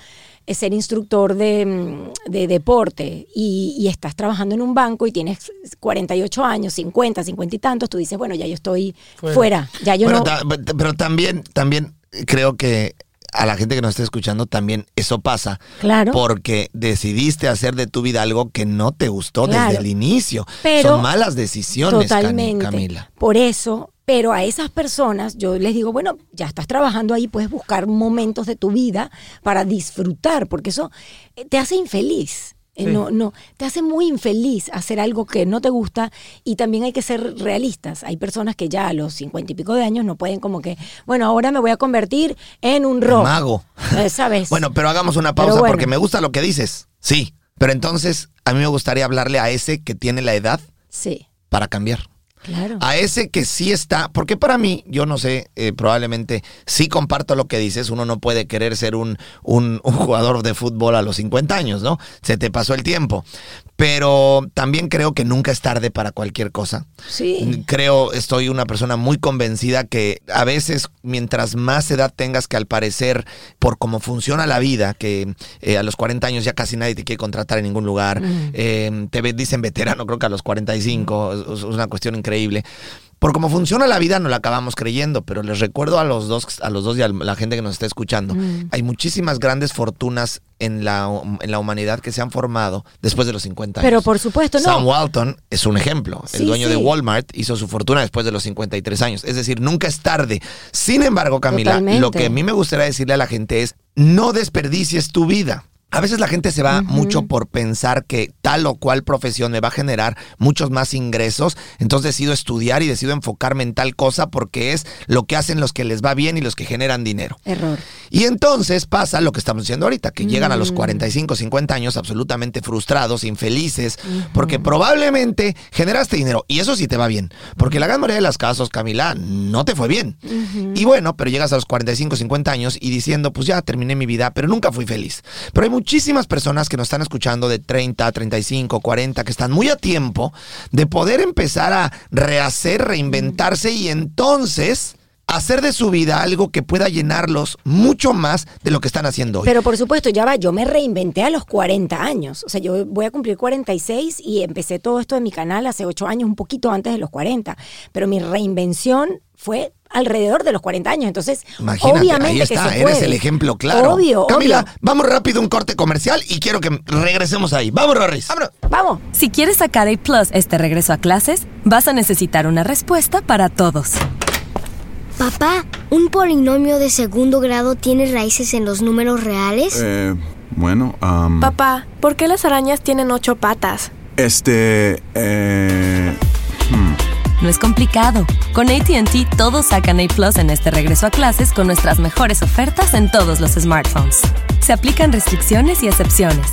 eh, ser instructor de, mm, de deporte y, y estás trabajando en un banco y tienes 48 años, 50, 50 y tantos, tú dices, bueno, ya yo estoy fuera, ya yo Bueno, no... ta- pero también, también creo que a la gente que nos está escuchando también eso pasa. Claro. Porque decidiste hacer de tu vida algo que no te gustó Claro. desde el inicio. Pero- Son malas decisiones, Totalmente. Camila. Por eso, pero a esas personas yo les digo, bueno, ya estás trabajando ahí, puedes buscar momentos de tu vida para disfrutar, porque eso eh, te hace infeliz. Eh, No, no, te hace muy infeliz hacer algo que no te gusta y también hay que ser realistas. Hay personas que ya a los cincuenta y pico de años no pueden como que, bueno, ahora me voy a convertir en un rock. Mago. Eh, ¿Sabes? Bueno, pero hagamos una pausa bueno. porque me gusta lo que dices. Sí. Pero entonces a mí me gustaría hablarle a ese que tiene la edad sí, para cambiar. Claro. A ese que sí está, porque para mí, yo no sé, eh, probablemente sí comparto lo que dices, uno no puede querer ser un, un, un jugador de fútbol a los 50 años, ¿no? Se te pasó el tiempo. Pero también creo que nunca es tarde para cualquier cosa. Sí. Creo, estoy una persona muy convencida que a veces, mientras más edad tengas, que al parecer, por cómo funciona la vida, que eh, a los 40 años ya casi nadie te quiere contratar en ningún lugar, Mm. eh, te dicen veterano, creo que a los 45, es, es una cuestión increíble. Por cómo funciona la vida no la acabamos creyendo, pero les recuerdo a los dos, a los dos y a la gente que nos está escuchando, Mm. hay muchísimas grandes fortunas en la, en la humanidad que se han formado después de los 50 años. Pero por supuesto, no. Sam Walton es un ejemplo. El Sí, dueño de. Walmart hizo su fortuna después de los 53 años. Es decir, nunca es tarde. Sin embargo, Camila, Totalmente. lo que a mí me gustaría decirle a la gente es, no desperdicies tu vida. A veces la gente se va mucho por pensar que tal o cual profesión me va a generar muchos más ingresos, entonces decido estudiar y decido enfocarme en tal cosa porque es lo que hacen los que les va bien y los que generan dinero. Error. Y entonces pasa lo que estamos diciendo ahorita, que llegan a los 45, 50 años absolutamente frustrados, infelices, porque probablemente generaste dinero. Y eso sí te va bien. Porque la gran mayoría de los casos, Camila, no te fue bien. Y bueno, pero llegas a los 45, 50 años y diciendo, pues ya terminé mi vida, pero nunca fui feliz. Pero hay muchísimas personas que nos están escuchando de 30, 35, 40, que están muy a tiempo de poder empezar a rehacer, reinventarse y entonces hacer de su vida algo que pueda llenarlos mucho más de lo que están haciendo hoy. Pero por supuesto, ya va, yo me reinventé a los 40 años. O sea, yo voy a cumplir 46 y empecé todo esto de mi canal hace 8 años, un poquito antes de los 40. Pero mi reinvención fue alrededor de los 40 años. Entonces, Imagínate, obviamente ahí está, que se eres puede. el ejemplo claro. Obvio, Camila, obvio. vamos rápido a un corte comercial y quiero que regresemos ahí. Vamos, Rorris. Vámonos. Vamos. Si quieres sacar A Plus este regreso a clases, vas a necesitar una respuesta para todos. Papá, ¿un polinomio de segundo grado tiene raíces en los números reales? Eh, bueno, am, Papá, ¿por qué las arañas tienen ocho patas? este, eh, No es complicado. Con ATT todos sacan A Plus en este regreso a clases con nuestras mejores ofertas en todos los smartphones. Se aplican restricciones y excepciones.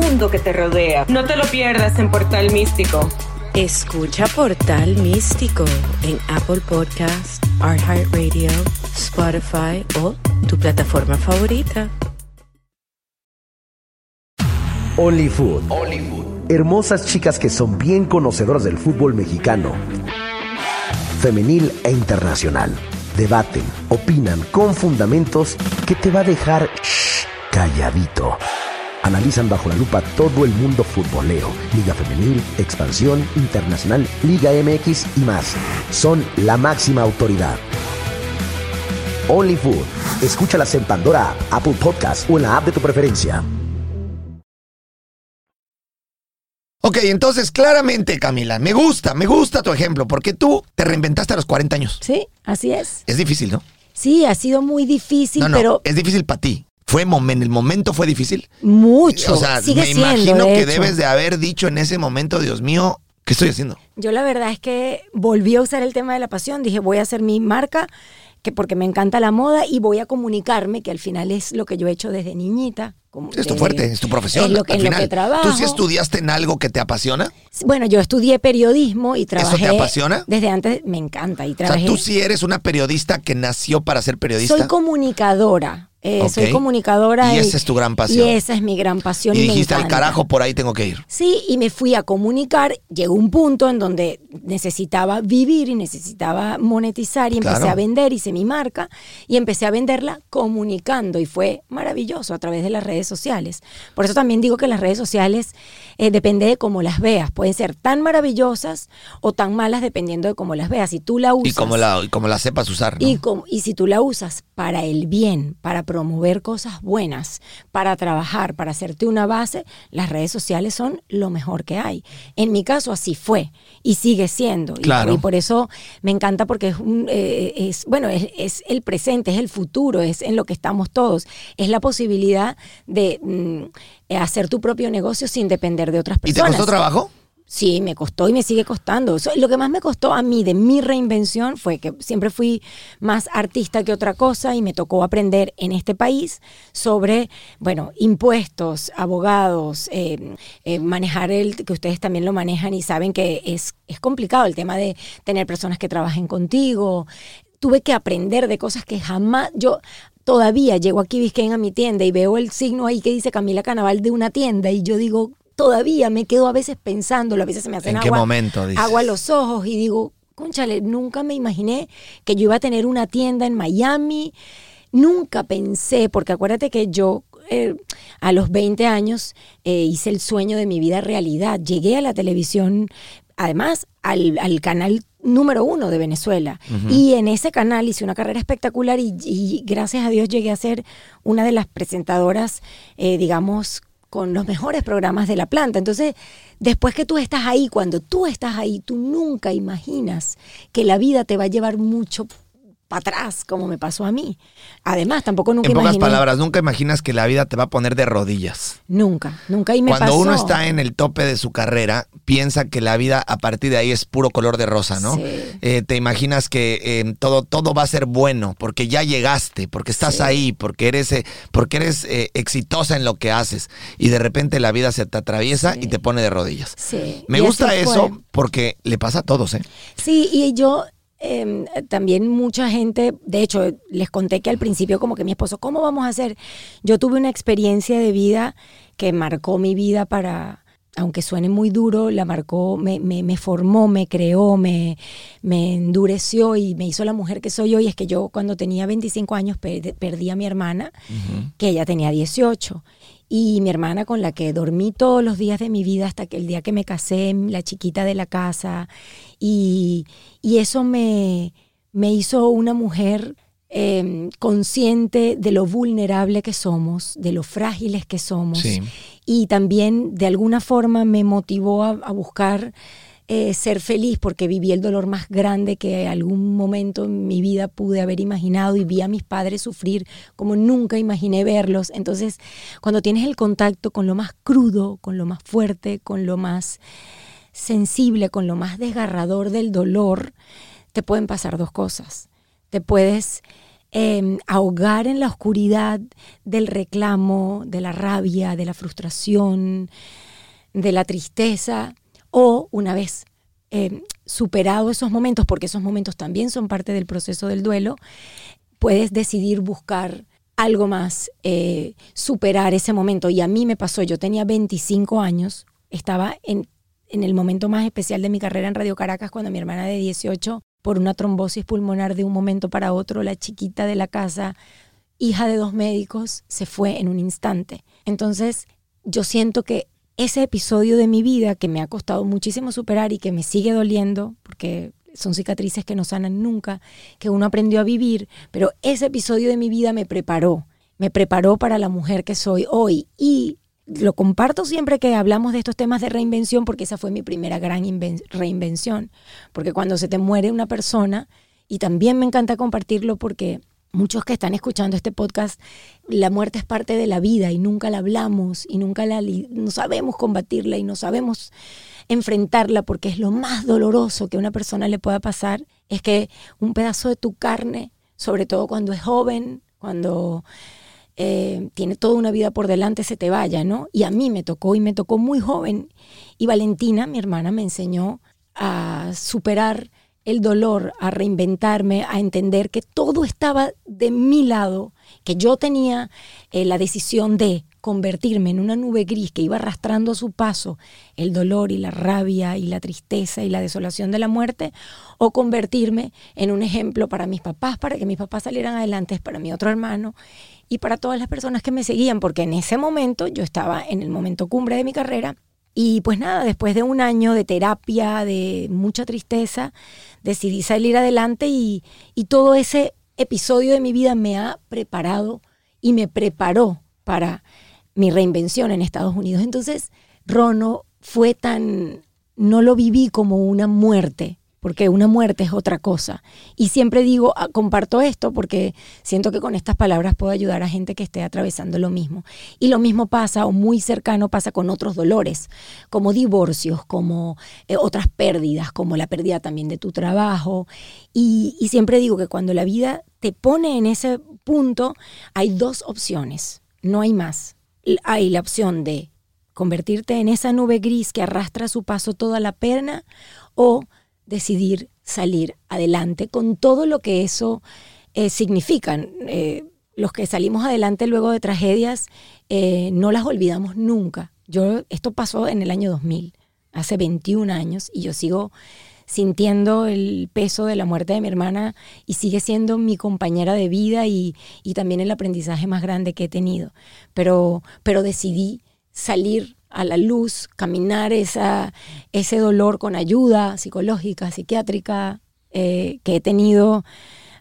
mundo que te rodea. No te lo pierdas en Portal Místico. Escucha Portal Místico en Apple Podcast, iHeartRadio, Spotify o tu plataforma favorita. Only Food. Hermosas chicas que son bien conocedoras del fútbol mexicano, femenil e internacional. Debaten, opinan con fundamentos que te va a dejar calladito analizan bajo la lupa todo el mundo futbolero, Liga Femenil, Expansión, Internacional, Liga MX y más. Son la máxima autoridad. Only Food. Escúchalas en Pandora, Apple Podcast o en la app de tu preferencia. Ok, entonces claramente, Camila, me gusta, me gusta tu ejemplo, porque tú te reinventaste a los 40 años. Sí, así es. Es difícil, ¿no? Sí, ha sido muy difícil, No, no, pero es difícil para ti. ¿Fue momen- en el momento fue difícil? mucho. O sea, Sigue me siendo, imagino de que hecho. debes de haber dicho en ese momento, Dios mío, ¿qué estoy haciendo? Yo la verdad es que volví a usar el tema de la pasión, dije voy a hacer mi marca, que porque me encanta la moda y voy a comunicarme, que al final es lo que yo he hecho desde niñita. como Es tu fuerte, es tu profesión. Es lo que, al en lo final. que trabajo. ¿Tú sí estudiaste en algo que te apasiona? Bueno, yo estudié periodismo y trabajé. te apasiona? Desde antes, me encanta. Y O sea, trabajé. tú sí eres una periodista que nació para ser periodista. Soy comunicadora. Eh, Soy comunicadora. Y esa es tu gran pasión. Y esa es mi gran pasión. y Y, dijiste, al encanta". carajo, por ahí tengo que ir. Sí, y me fui a comunicar. Llegó un punto en donde necesitaba vivir y necesitaba monetizar y empecé a vender, hice mi marca y empecé a venderla comunicando y fue maravilloso a través de las redes sociales. Por eso también digo que las redes sociales eh, depende de cómo las veas. Pueden ser tan maravillosas o tan malas dependiendo de cómo las veas. Si tú la usas Y como la, y como la sepas usar. ¿no? y, y si tú la usas para el bien, para promover cosas buenas, para trabajar, para hacerte una base, las redes sociales son lo mejor que hay. En mi caso así fue y sigue siendo. Y- Claro. Y, por eso me encanta porque es, un, eh, es bueno, es, es el presente, es el futuro, es en lo que estamos todos. Es la posibilidad de mm, eh, hacer tu propio negocio sin depender de otras ¿Y te personas. costó trabajo? Sí, me costó y me sigue costando. Lo que más me costó a mí de mi reinvención fue que siempre fui más artista que otra cosa y me tocó aprender en este país sobre, bueno, impuestos, abogados, eh, eh, manejar el, que ustedes también lo manejan y saben que es, es complicado el tema de tener personas que trabajen contigo. Tuve que aprender de cosas que jamás, yo todavía llego aquí Biscayne a mi tienda y veo el signo ahí que dice Camila Canaval de una tienda y yo digo, todavía me quedo a veces pensándolo, a veces se me hacen ¿En qué agua, momento, dices? agua a los ojos y digo, conchale, nunca me imaginé que yo iba a tener una tienda en Miami, nunca pensé, porque acuérdate que yo eh, a los 20 años eh, hice el sueño de mi vida realidad, llegué a la televisión, además al, al canal número uno de Venezuela. Y en ese canal hice una carrera espectacular y, y gracias a Dios llegué a ser una de las presentadoras, eh, digamos, con los mejores programas de la planta. Entonces, después que tú estás ahí, cuando tú estás ahí, tú nunca imaginas que la vida te va a llevar mucho para atrás, como me pasó a mí. Además, tampoco nunca En pocas imaginé. palabras, nunca imaginas que la vida te va a poner de rodillas. Nunca, nunca. Y me Cuando pasó. uno está en el tope de su carrera, piensa que la vida a partir de ahí es puro color de rosa, ¿no? Sí. Eh, te imaginas que eh, todo, todo va a ser bueno porque ya llegaste, porque estás ahí, porque eres, eh, porque eres eh, exitosa en lo que haces y de repente la vida se te atraviesa y te pone de rodillas. Sí. Me Y gusta eso porque le pasa a todos, ¿eh? Sí, y yo eh, también mucha gente, de hecho, les conté que al principio como que mi esposo, ¿cómo vamos a hacer? Yo tuve una experiencia de vida que marcó mi vida para, aunque suene muy duro, la marcó, me, me, me formó, me creó, me, me endureció y me hizo la mujer que soy hoy. Es que yo cuando tenía 25 años per- perdí a mi hermana, que ella tenía 18. Y mi hermana con la que dormí todos los días de mi vida hasta que el día que me casé, la chiquita de la casa. Y, y eso me, me hizo una mujer eh, consciente de lo vulnerable que somos, de lo frágiles que somos. Sí. Y también de alguna forma me motivó a, a buscar eh, ser feliz porque viví el dolor más grande que algún momento en mi vida pude haber imaginado y vi a mis padres sufrir como nunca imaginé verlos. Entonces, cuando tienes el contacto con lo más crudo, con lo más fuerte, con lo más sensible, con lo más desgarrador del dolor, te pueden pasar dos cosas. Te puedes eh, ahogar en la oscuridad del reclamo, de la rabia, de la frustración, de la tristeza, o una vez eh, superado esos momentos, porque esos momentos también son parte del proceso del duelo, puedes decidir buscar algo más, eh, superar ese momento. Y a mí me pasó, yo tenía 25 años, estaba en, en el momento más especial de mi carrera en Radio Caracas, cuando mi hermana de 18, por una trombosis pulmonar de un momento para otro, la chiquita de la casa, hija de dos médicos, se fue en un instante. Entonces, yo siento que ese episodio de mi vida que me ha costado muchísimo superar y que me sigue doliendo, porque son cicatrices que no sanan nunca, que uno aprendió a vivir, pero ese episodio de mi vida me preparó, me preparó para la mujer que soy hoy. Y lo comparto siempre que hablamos de estos temas de reinvención porque esa fue mi primera gran inven- reinvención, porque cuando se te muere una persona, y también me encanta compartirlo porque muchos que están escuchando este podcast, la muerte es parte de la vida y nunca la hablamos y nunca la no sabemos combatirla y no sabemos enfrentarla porque es lo más doloroso que a una persona le pueda pasar, es que un pedazo de tu carne, sobre todo cuando es joven, cuando eh, tiene toda una vida por delante, se te vaya, ¿no? Y a mí me tocó y me tocó muy joven. Y Valentina, mi hermana, me enseñó a superar el dolor, a reinventarme, a entender que todo estaba de mi lado, que yo tenía eh, la decisión de convertirme en una nube gris que iba arrastrando a su paso el dolor y la rabia y la tristeza y la desolación de la muerte, o convertirme en un ejemplo para mis papás, para que mis papás salieran adelante, para mi otro hermano y para todas las personas que me seguían, porque en ese momento yo estaba en el momento cumbre de mi carrera y pues nada, después de un año de terapia, de mucha tristeza, decidí salir adelante y, y todo ese episodio de mi vida me ha preparado y me preparó para mi reinvención en Estados Unidos. Entonces, Rono fue tan, no lo viví como una muerte, porque una muerte es otra cosa. Y siempre digo, ah, comparto esto porque siento que con estas palabras puedo ayudar a gente que esté atravesando lo mismo. Y lo mismo pasa, o muy cercano pasa con otros dolores, como divorcios, como eh, otras pérdidas, como la pérdida también de tu trabajo. Y, y siempre digo que cuando la vida te pone en ese punto, hay dos opciones, no hay más. Hay la opción de convertirte en esa nube gris que arrastra a su paso toda la pena o decidir salir adelante con todo lo que eso eh, significa. Eh, los que salimos adelante luego de tragedias eh, no las olvidamos nunca. Yo, esto pasó en el año 2000, hace 21 años, y yo sigo sintiendo el peso de la muerte de mi hermana y sigue siendo mi compañera de vida y, y también el aprendizaje más grande que he tenido. Pero, pero decidí salir a la luz, caminar esa, ese dolor con ayuda psicológica, psiquiátrica, eh, que he tenido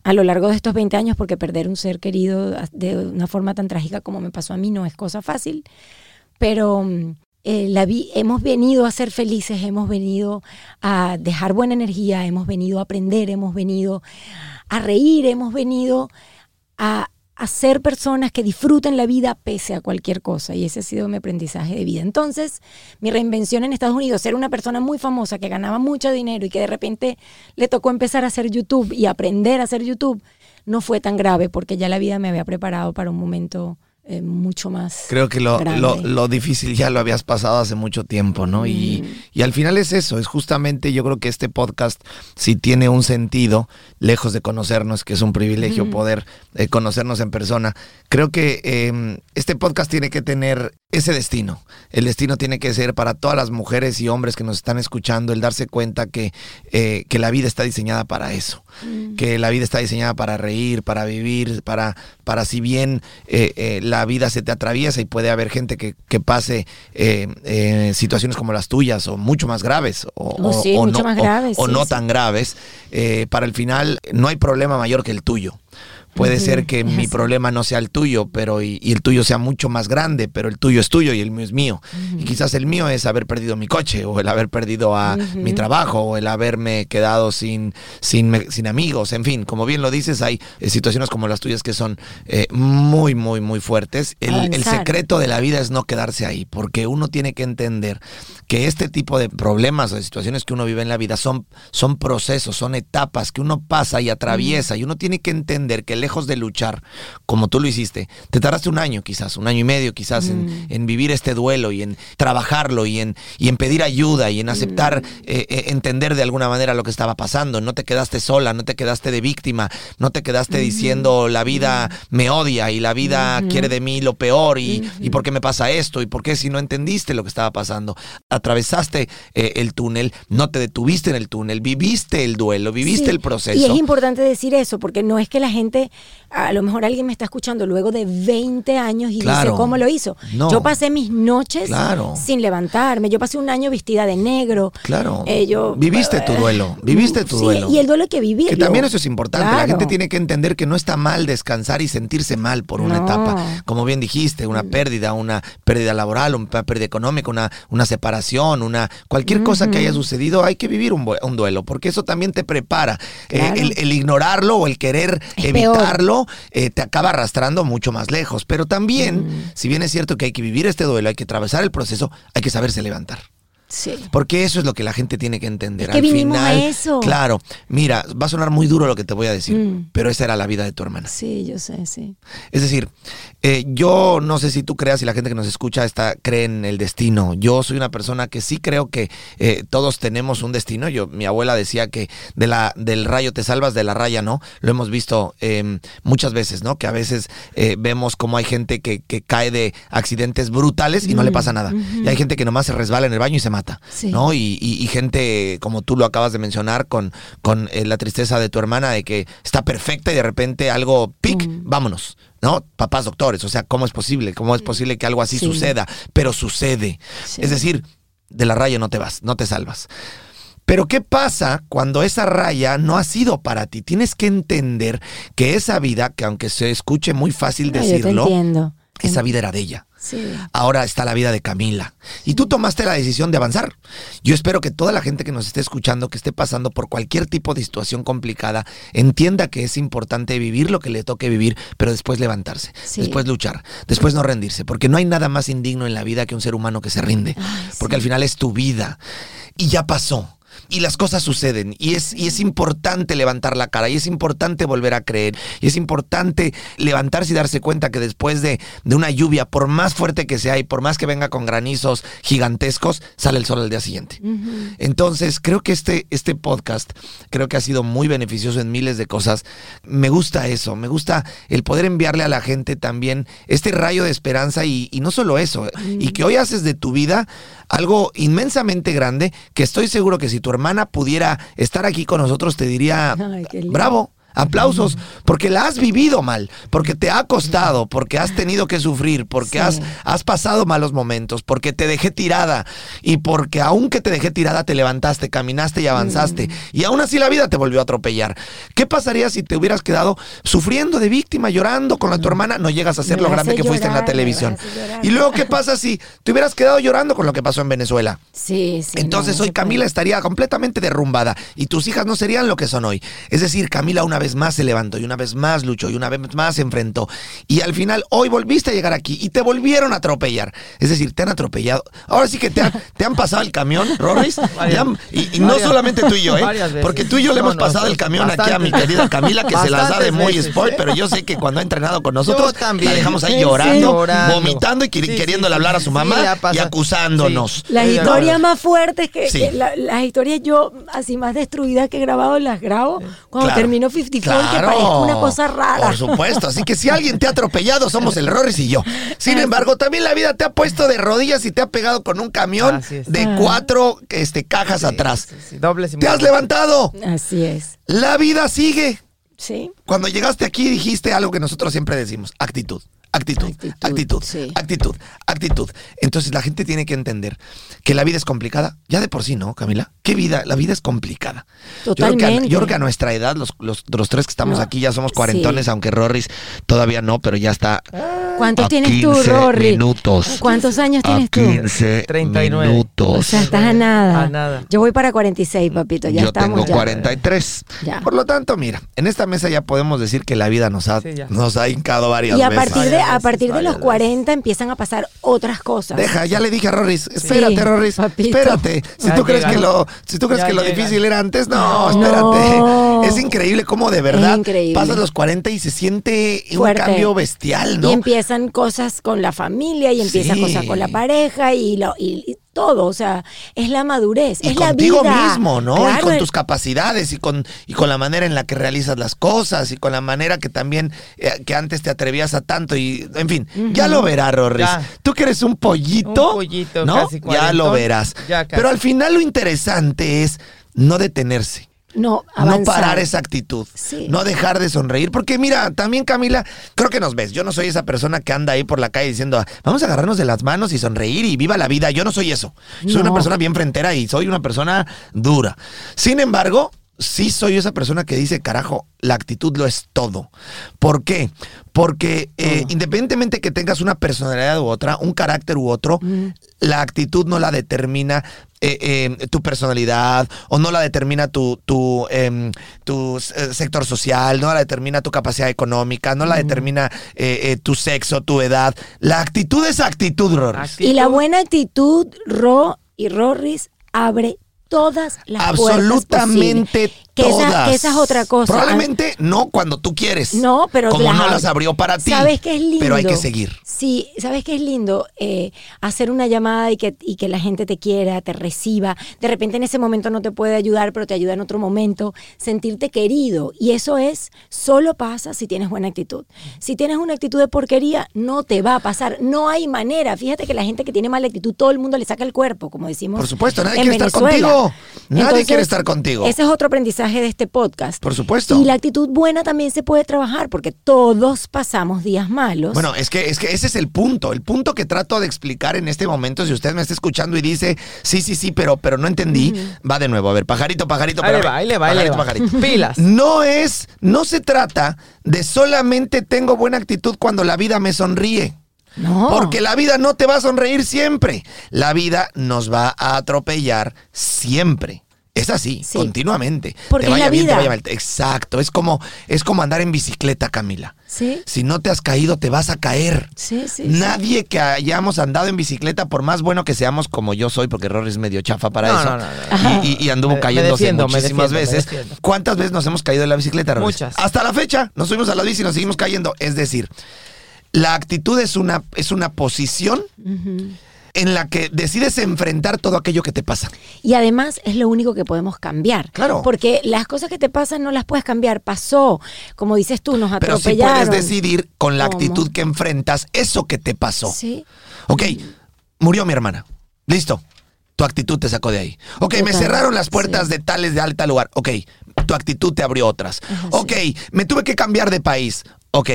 a lo largo de estos 20 años, porque perder un ser querido de una forma tan trágica como me pasó a mí no es cosa fácil, pero mm, eh, la hemos venido a ser felices, hemos venido a dejar buena energía, hemos venido a aprender, hemos venido a reír, hemos venido a, a ser personas que disfruten la vida pese a cualquier cosa. Y ese ha sido mi aprendizaje de vida. Entonces, mi reinvención en Estados Unidos, ser una persona muy famosa que ganaba mucho dinero y que de repente le tocó empezar a hacer YouTube y aprender a hacer YouTube, no fue tan grave porque ya la vida me había preparado para un momento eh, mucho más. Creo que lo, lo, lo difícil ya lo habías pasado hace mucho tiempo, ¿no? Y, y al final es eso, es justamente yo creo que este podcast sí tiene un sentido, lejos de conocernos, que es un privilegio poder eh, conocernos en persona. Creo que eh, este podcast tiene que tener ese destino. El destino tiene que ser para todas las mujeres y hombres que nos están escuchando, el darse cuenta que, eh, que la vida está diseñada para eso que la vida está diseñada para reír, para vivir, para, para si bien eh, la vida se te atraviesa y puede haber gente que, que pase eh, eh, situaciones como las tuyas o mucho más graves o, Oh, sí, o mucho no, más o- graves, o sí, no sí. tan graves, eh, para el final no hay problema mayor que el tuyo. Puede ser que mi así. problema no sea el tuyo, pero y, y el tuyo sea mucho más grande, pero el tuyo es tuyo y el mío es mío. Y quizás el mío es haber perdido mi coche, o el haber perdido a mi trabajo, o el haberme quedado sin, sin, amigos. En fin, como bien lo dices, hay eh, situaciones como las tuyas que son eh, muy, muy, muy fuertes. El, secreto de la vida es no quedarse ahí, porque uno tiene que entender que este tipo de problemas o de situaciones que uno vive en la vida son, son procesos, son etapas que uno pasa y atraviesa, y uno tiene que entender que lejos de luchar, como tú lo hiciste, te tardaste un año quizás, un año y medio quizás en, en vivir este duelo y en trabajarlo y en, y en pedir ayuda y en aceptar, eh, eh, entender de alguna manera lo que estaba pasando. No te quedaste sola, no te quedaste de víctima, no te quedaste diciendo la vida me odia y la vida quiere de mí lo peor y, y por qué me pasa esto y por qué si no entendiste lo que estaba pasando. Atravesaste eh, el túnel, no te detuviste en el túnel, viviste el duelo, viviste Sí, el proceso. Y es importante decir eso, porque no es que la gente, a lo mejor alguien me está escuchando luego de 20 años y Claro. dice cómo lo hizo. No. Yo pasé mis noches Claro. sin levantarme, yo pasé un año vestida de negro. Claro. Eh, yo- viviste tu duelo, viviste tu Sí, duelo. y el duelo hay que vivirlo. Que también eso es importante. La gente tiene que entender que no está mal descansar y sentirse mal por una No. etapa. Como bien dijiste, una pérdida, una pérdida laboral, una pérdida económica, una, una separación, una cualquier cosa que haya sucedido, hay que vivir un, duelo, porque eso también te prepara. Eh, el, el ignorarlo o el querer Es evitarlo eh, te acaba arrastrando mucho más lejos. Pero también, si bien es cierto que hay que vivir este duelo, hay que atravesar el proceso, hay que saberse levantar. Sí. Porque eso es lo que la gente tiene que entender. Es que Al vinimos a final, eso. claro, mira, va a sonar muy duro lo que te voy a decir, Mm. pero esa era la vida de tu hermana. Sí, yo sé, sí. Es decir, eh, yo no sé si tú creas y la gente que nos escucha está, cree en el destino. Yo soy una persona que sí creo que eh, todos tenemos un destino. Yo, mi abuela decía que de la, del rayo te salvas, de la raya no. Lo hemos visto eh, muchas veces, ¿no? Que a veces eh, vemos como hay gente que, que cae de accidentes brutales y no le Mm, pasa nada. ujú. Y hay gente que nomás se resbala en el baño y se mata, Sí. ¿no? Y, y- y gente, como tú lo acabas de mencionar, con, con eh, la tristeza de tu hermana de que está perfecta y de repente algo, pic, vámonos. ¿No? Papás doctores, o sea, ¿cómo es posible? ¿Cómo es posible que algo así Sí. suceda? Pero sucede. Sí. Es decir, de la raya no te vas, no te salvas. Pero ¿qué pasa cuando esa raya no ha sido para ti? Tienes que entender que esa vida, que aunque se escuche muy fácil No, yo te decirlo, entiendo. Esa vida era de ella. Sí. Ahora está la vida de Camila. Y tú tomaste la decisión de avanzar. Yo espero que toda la gente que nos esté escuchando, que esté pasando por cualquier tipo de situación complicada, entienda que es importante vivir lo que le toque vivir, pero después levantarse, Sí. después luchar, después no rendirse, porque no hay nada más indigno en la vida que un ser humano que se rinde, porque al final es tu vida y ya pasó. Y las cosas suceden y es, y es importante levantar la cara y es importante volver a creer y es importante levantarse y darse cuenta que después de, de una lluvia, por más fuerte que sea y por más que venga con granizos gigantescos, sale el sol al día siguiente. Entonces, creo que este, este podcast, creo que ha sido muy beneficioso en miles de cosas. Me gusta eso, me gusta el poder enviarle a la gente también este rayo de esperanza y, y no solo eso, y que hoy haces de tu vida algo inmensamente grande, que estoy seguro que si tu hermana pudiera estar aquí con nosotros, te diría, Ay, bravo. Aplausos, porque la has vivido mal, porque te ha costado, porque has tenido que sufrir, porque Sí. has, has pasado malos momentos, porque te dejé tirada y porque aunque te dejé tirada te levantaste, caminaste y avanzaste Mm. y aún así la vida te volvió a atropellar. ¿Qué pasaría si te hubieras quedado sufriendo de víctima, llorando con la tu hermana? No llegas a ser Me lo grande que fuiste en la televisión. Y luego, ¿qué pasa si te hubieras quedado llorando con lo que pasó en Venezuela? Sí, sí. Entonces no, hoy Camila estaría completamente derrumbada y tus hijas no serían lo que son hoy. Es decir, Camila una vez más se levantó y una vez más luchó y una vez más se enfrentó. Y al final hoy volviste a llegar aquí y te volvieron a atropellar. Es decir, te han atropellado. Ahora sí que te han, te han pasado el camión, Rorris. Y, y no solamente tú y yo, ¿eh? Porque tú y yo le No, hemos no, pasado el camión aquí a mi querida Camila que se las da de muy veces, spoil, ¿eh? pero yo sé que cuando ha entrenado con nosotros también. la dejamos ahí Sí, llorando, llorando. vomitando y queriéndole sí. hablar a su mamá y acusándonos. Las Sí, historias más fuertes que, Sí. que la- las historias yo así más destruidas que he grabado las grabo cuando Claro. termino 54 que Claro. parezco una cosa rara. Por supuesto. Así que si alguien te ha atropellado, somos el Rorris y yo. Sin embargo, también la vida te ha puesto de rodillas y te ha pegado con un camión de Ah. cuatro este, cajas atrás. Sí, dobles y Te has levantado. Así es. La vida sigue. Sí. Cuando llegaste aquí dijiste algo que nosotros siempre decimos, actitud. Actitud, Actitud, actitud, sí. actitud, actitud. Entonces la gente tiene que entender que la vida es complicada. Ya de por sí, ¿no, Camila? ¿Qué vida? La vida es complicada. Yo creo, que a, Totalmente. yo creo que a nuestra edad, los, los, los tres que estamos No, aquí ya somos cuarentones, sí. aunque Rorris todavía no, pero ya está ¿Cuántos a tienes tú, 15 Rory? minutos. ¿Cuántos años a tienes tú? 15 39. minutos. O sea, estás a nada. A nada. Yo voy para 46, papito. Ya Yo estamos tengo ya. 43. Ya. Por lo tanto, mira, en esta mesa ya podemos decir que la vida nos ha, Sí, nos ha hincado varias Y a veces. partir de, a partir de veces, los varias 40 empiezan a pasar otras cosas. Deja, ya le dije a Rorris, espérate, Sí, Rorris, papito. espérate. Si tú crees que lo, si tú crees Ya que lo difícil era antes, no, No. espérate. Es increíble cómo de verdad increíble. pasas los 40 y se siente un cambio bestial, Y ¿no? empiezan cosas con la familia y empiezan Sí. cosas con la pareja y, lo, y, y todo. O sea, es la madurez, y es la contigo vida. mismo, ¿no? y con el- tus capacidades y con, y con la manera en la que realizas las cosas y con la manera que también, eh, que antes te atrevías a tanto y, en fin, ya lo verás, Rorris. Ya. Tú que eres un pollito, Un pollito ¿no? casi ya lo verás. Ya. Pero al final lo interesante es no detenerse. No, No parar esa actitud, Sí. no dejar de sonreír, porque mira, también Camila, creo que nos ves, yo no soy esa persona que anda ahí por la calle diciendo, vamos a agarrarnos de las manos y sonreír y viva la vida, yo no soy eso, soy No. una persona bien frentera y soy una persona dura. Sin embargo, sí soy esa persona que dice, carajo, la actitud lo es todo. ¿Por qué? Porque eh, independientemente que tengas una personalidad u otra, un carácter u otro, la actitud no la determina eh, eh, tu personalidad o no la determina tu, tu, em, tu eh, sector social, no la determina tu capacidad económica, no la determina eh, eh, tu sexo, tu edad. La actitud es actitud, Rorris. Y la buena actitud, Ro y Rorris, abre todas las puertas Absolutamente posibles. Que esa, todas. que esa es otra cosa. Probablemente no cuando tú quieres. No, pero como las no las abrió para ti. ¿Sabes qué es lindo? Pero hay que seguir. Sí, ¿sabes qué es lindo? Eh, hacer una llamada y que, y que la gente te quiera, te reciba. De repente en ese momento no te puede ayudar, pero te ayuda en otro momento. Sentirte querido. Y eso es, solo pasa si tienes buena actitud. Si tienes una actitud de porquería, no te va a pasar. No hay manera. Fíjate que la gente que tiene mala actitud, todo el mundo le saca el cuerpo, como decimos. Por supuesto, nadie en quiere estar contigo. Nadie Entonces, quiere estar contigo. Ese es otro aprendizaje de este podcast. Por supuesto. Y la actitud buena también se puede trabajar porque todos pasamos días malos. Bueno, es que, es que ese es el punto. El punto que trato de explicar en este momento, si usted me está escuchando y dice, sí, sí, sí, pero, pero no entendí, va de nuevo. A ver, pajarito, pajarito, Ahí le espérame. va, ahí le va, ahí le pajarito, va. pajarito. Pilas. No es, no se trata de solamente tengo buena actitud cuando la vida me sonríe. no. Porque la vida no te va a sonreír siempre. La vida nos va a atropellar siempre. Es así, Sí. continuamente. Porque te es vaya la bien, te vida. vaya mal. Exacto. Es como, es como andar en bicicleta, Camila. Sí, Si no te has caído, te vas a caer. sí, sí. sí. Nadie que hayamos andado en bicicleta, por más bueno que seamos como yo soy, porque Rory es medio chafa para No, eso, no, no, no. Y, y- y anduvo Me- me cayéndose me muchísimas defiendo, veces. ¿Cuántas veces nos hemos caído en la bicicleta, Rory? Muchas. Hasta la fecha, nos subimos a la bici y nos seguimos cayendo. Es decir, la actitud es una, es una posición en la que decides enfrentar todo aquello que te pasa. Y además es lo único que podemos cambiar. Claro. Porque las cosas que te pasan no las puedes cambiar. Pasó, como dices tú, nos Pero sí atropellaron. puedes decidir con la ¿Cómo? actitud que enfrentas eso que te pasó. Sí. Ok, murió mi hermana. Listo. Tu actitud te sacó de ahí. Ok, me cerraron las puertas Sí. de tales de alta lugar. Ok, tu actitud te abrió otras. Ok, me tuve que cambiar de país. Ok.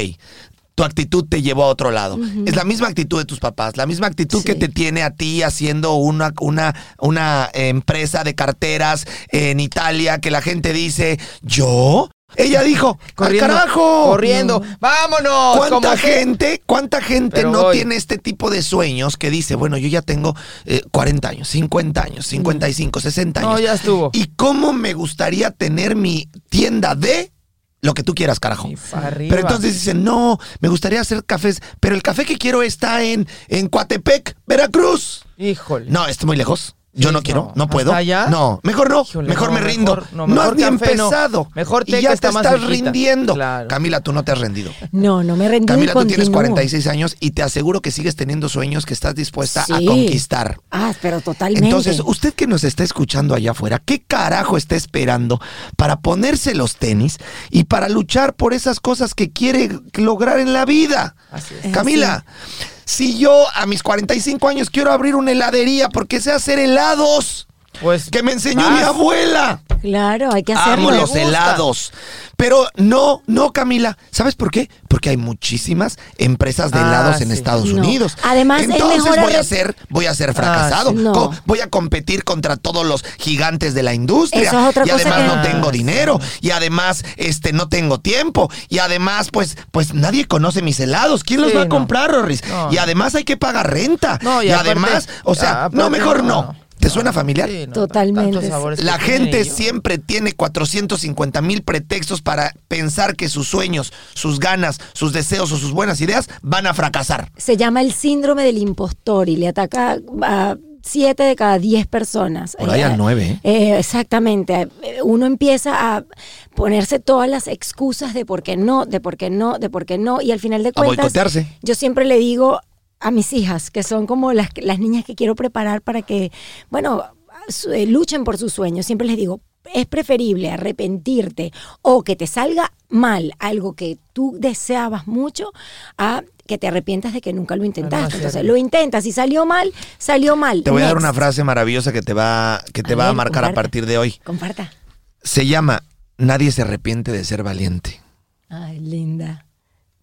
Tu actitud te llevó a otro lado. Es la misma actitud de tus papás, la misma actitud que te tiene a ti haciendo una, una, una empresa de carteras en Italia que la gente dice, ¿yo? Ella dijo, Corriendo, ¡al carajo! corriendo. ¡Vámonos! ¿Cuánta Como que- gente, cuánta gente Pero no voy. tiene este tipo de sueños que dice, bueno, yo ya tengo eh, 40 años, 50 años, 55, 60 años? No, ya estuvo. ¿Y cómo me gustaría tener mi tienda de lo que tú quieras, carajo? Pero entonces dicen, no, me gustaría hacer cafés, pero el café que quiero está en, en Coatepec, Veracruz. Híjole. No, está muy lejos. Yo Sí, no quiero, no. no, puedo. ¿Hasta allá? No, mejor no, Híjole, mejor no, me rindo. mejor- no, no, mejor has ni café no. empezado. Mejor té y que ya está te estás rindiendo. Claro. Camila, tú no te has rendido. No, no me rendí. Camila, y tú tienes continúo. 46 años y te aseguro que sigues teniendo sueños que estás dispuesta a conquistar. Ah, pero totalmente. Entonces, usted que nos está escuchando allá afuera, ¿qué carajo está esperando para ponerse los tenis y para luchar por esas cosas que quiere lograr en la vida? Así es. Camila, si yo a mis 45 años quiero abrir una heladería porque sé hacer helados, Pues que me enseñó vas. mi abuela. Claro, hay que hacerlo. Amo los helados. Pero no, no, Camila. ¿Sabes por qué? Porque hay muchísimas empresas de Ah, helados en sí. Estados No. Unidos. Además, es Entonces mejor voy a ser, voy a ser fracasado. sí. No. Co- Voy a competir contra todos los gigantes de la industria. Eso es otra y cosa además que- no tengo Ah, sí. dinero. Y además, este, no tengo tiempo. Y además, pues, pues nadie conoce mis helados. ¿Quién los Sí, va a no. comprar, Rorris? Y además hay que pagar renta. No, y y aparte- además, o sea, aparte no, mejor no. ¿Te suena familiar? Sí, no, Totalmente. La gente siempre tiene 450 mil pretextos para pensar que sus sueños, sus ganas, sus deseos o sus buenas ideas van a fracasar. Se llama el síndrome del impostor y le ataca a siete de cada diez personas. Por ahí al nueve, ¿eh? Eh, exactamente. Eh, Uno empieza a ponerse todas las excusas de por qué no, de por qué no, de por qué no. Y al final de A cuentas, boicotearse. yo siempre le digo a mis hijas, que son como las, las niñas que quiero preparar para que, bueno, su- eh, luchen por sus sueños. Siempre les digo, es preferible arrepentirte o que te salga mal algo que tú deseabas mucho a que te arrepientas de que nunca lo intentaste. Entonces, lo intentas y salió mal, salió mal. Te voy a dar una frase maravillosa que te va, que te A va a marcar a partir de hoy. Comparta. Se llama Nadie se arrepiente de ser valiente. Ay, linda.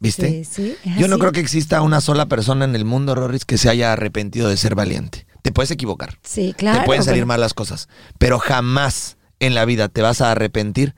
¿Viste? Sí, sí, Yo no creo que exista una sola persona en el mundo, Rorris, que se haya arrepentido de ser valiente. Te puedes equivocar. Sí, claro. te pueden salir mal las cosas. Pero jamás en la vida te vas a arrepentir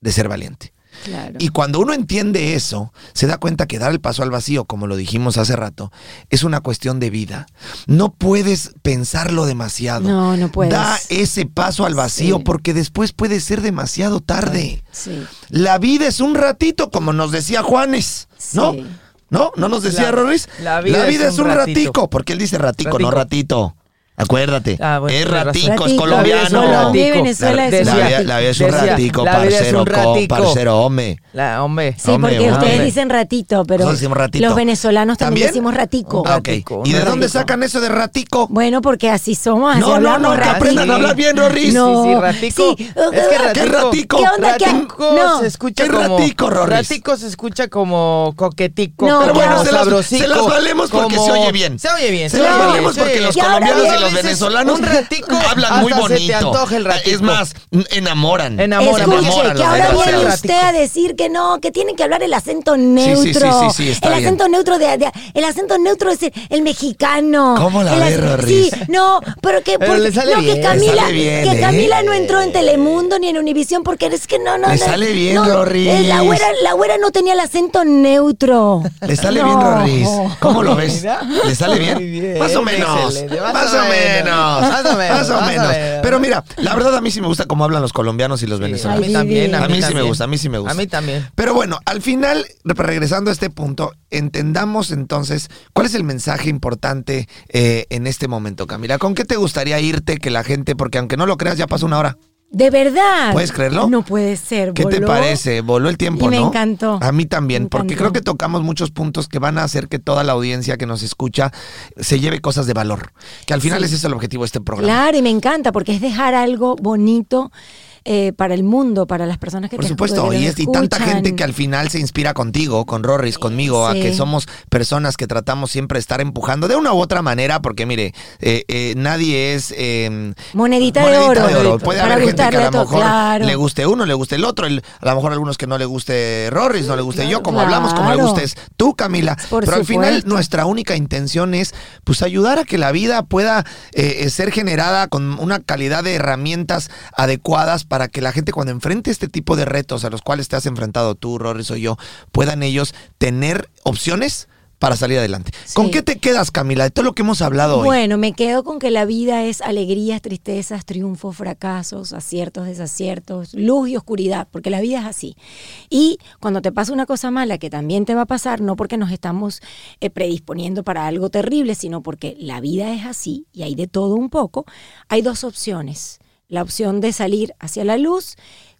de ser valiente. Claro. Y cuando uno entiende eso, se da cuenta que dar el paso al vacío, como lo dijimos hace rato, es una cuestión de vida. No puedes pensarlo demasiado. No, no puedes. Da ese paso al vacío Sí. porque después puede ser demasiado tarde. Sí. La vida es un ratito, como nos decía Juanes, ¿no? Sí. ¿No? ¿No nos decía La- la vida es un ratito. ratico, porque él dice ratico, no Ratico. ratito. Acuérdate, Ah, bueno, es ratico, es Ratico, colombiano. Colombia y Venezuela la, es la un vida, ratico. la vida es un Decía, ratico, la vida parcero, un co- ratico. parcero, hombre. La, hombre. Sí, Hombre, porque hombre. ustedes dicen ratito, pero Nosotros decimos ratito. los venezolanos también, ¿También? decimos ratico. Ah, ok. Ratico, ¿Y de un dónde ratico. sacan eso de ratico? Bueno, porque así somos, así No, no, hablamos. no, que ratico. aprendan a hablar bien, Rorris. No. Sí, sí, ratico. Sí, Es que ratico. ¿Qué ratico? ¿Qué onda? ¿Qué- Ratico No. se escucha ¿Qué como. ratico, Rorris? Ratico se escucha como coquetico. No, Pero bueno, se las- valemos porque se oye bien. Se oye bien. Se las valemos porque los colombianos los venezolanos un ratico, hablan muy hasta se te bonito. antoja el ratico. Es más, enamoran. Enamoran. Escuche, enamoran que ahora viene usted a decir que no, que tienen que hablar el acento sí, neutro. sí, sí, está el bien. acento neutro de, de- el acento neutro es el, el mexicano. ¿Cómo la Rorris? Sí, no, pero que Pero porque- le sale no, bien. que Camila, sale bien, que ¿eh? Camila no entró en Telemundo ni en Univisión porque es que no, no, Le no, sale bien, no, Rorris. eh, La güera, la güera no tenía el acento neutro. Le sale No. bien, Rorris. ¿Cómo lo ves? ¿Le sale bien? Más o menos. Más, o menos. Menos, más o menos, Más o menos. Pero mira, la verdad a mí sí me gusta cómo hablan los colombianos y los Sí, a venezolanos. mí también. A mí sí me gusta, a mí sí me gusta. A mí también. Pero bueno, al final, re- regresando a este punto, entendamos entonces cuál es el mensaje importante eh, en este momento, Camila. ¿Con qué te gustaría irte que la gente, porque aunque no lo creas, ya pasó una hora? De verdad. ¿Puedes creerlo? No puede ser. ¿Qué te parece? Voló el tiempo, Y me ¿no? encantó. A mí también, porque creo que tocamos muchos puntos que van a hacer que toda la audiencia que nos escucha se lleve cosas de valor. Que al final Sí. ese es el objetivo de este programa. Claro, y me encanta porque es dejar algo bonito eh, para el mundo, para las personas que Por te supuesto, que y, es, y tanta gente que al final se inspira contigo, con Rorris, conmigo, a que somos personas que tratamos siempre de estar empujando de una u otra manera, porque mire, eh, eh, nadie es... eh, Monedita, de oro. Puede haber gente que a lo mejor claro. le guste uno, le guste el otro, el- a lo mejor algunos que no le guste Rorris, no le guste yo, como hablamos, como le gustes tú, Camila. Por Pero al final nuestra única intención es pues ayudar a que la vida pueda eh, eh, ser generada con una calidad de herramientas adecuadas para que la gente cuando enfrente este tipo de retos a los cuales te has enfrentado tú, Rorris o yo, puedan ellos tener opciones para salir adelante. ¿Con qué te quedas, Camila, de todo lo que hemos hablado hoy? Bueno, me quedo con que la vida es alegrías, tristezas, triunfos, fracasos, aciertos, desaciertos, luz y oscuridad, porque la vida es así. Y cuando te pasa una cosa mala, que también te va a pasar, no porque nos estamos eh, predisponiendo para algo terrible, sino porque la vida es así y hay de todo un poco, hay dos opciones. La opción de salir hacia la luz,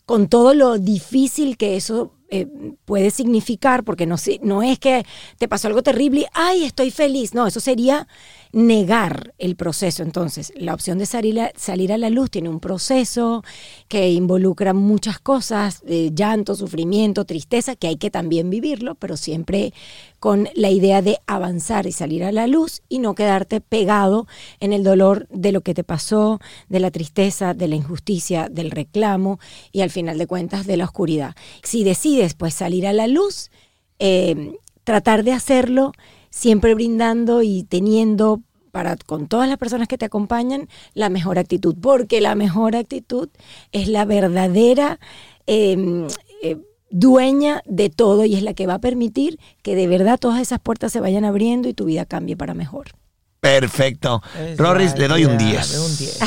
con todo lo difícil que eso eh, puede significar, porque no, no es que te pasó algo terrible y, ay, estoy feliz. No, eso sería negar el proceso. Entonces, la opción de salir a, salir a la luz tiene un proceso que involucra muchas cosas, eh, llanto, sufrimiento, tristeza, que hay que también vivirlo, pero siempre con la idea de avanzar y salir a la luz y no quedarte pegado en el dolor de lo que te pasó, de la tristeza, de la injusticia, del reclamo y al final de cuentas de la oscuridad. Si decides pues salir a la luz, eh, tratar de hacerlo siempre brindando y teniendo para con todas las personas que te acompañan la mejor actitud, porque la mejor actitud es la verdadera eh, eh, dueña de todo y es la que va a permitir que de verdad todas esas puertas se vayan abriendo y tu vida cambie para mejor. Perfecto. Es Rorris, le doy un idea 10. de un 10.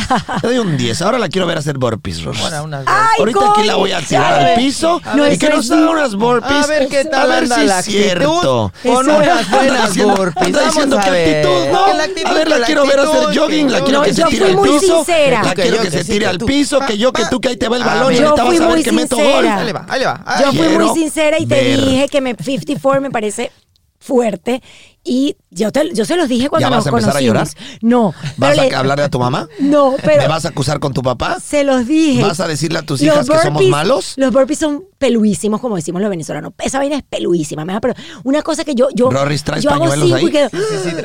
Le doy un 10. Ahora la quiero ver hacer burpees, Rorris. Ahora unas ¡Ay, Ahorita aquí la voy a tirar al piso No, y que nos haga unas burpees. A ver qué tal A ver anda si la es cierto. Con unas buenas burpees. Vamos diciendo a que ver. actitud, ¿no? A ver, la quiero ver hacer jogging, la que quiero que se tire al piso. La quiero que se tire al piso, que yo, que tú, que ahí te va el A balón y ahorita vas a ver que meto gol. Ahí le va, ahí le va. Yo fui muy sincera y te dije que me 54 me parece fuerte y yo te, yo se los dije cuando ¿Ya vas nos a empezar a conocimos. llorar? No, ¿Vas a le- hablarle a tu mamá? No, pero ¿Me vas a acusar con tu papá? se los dije. ¿Vas a decirle a tus hijas que somos malos? Los burpees son peluísimos, como decimos los venezolanos. Esa vaina es peluísima. pero una cosa que yo. yo Rorris, ¿traes yo hago pañuelos ahí? y quedo-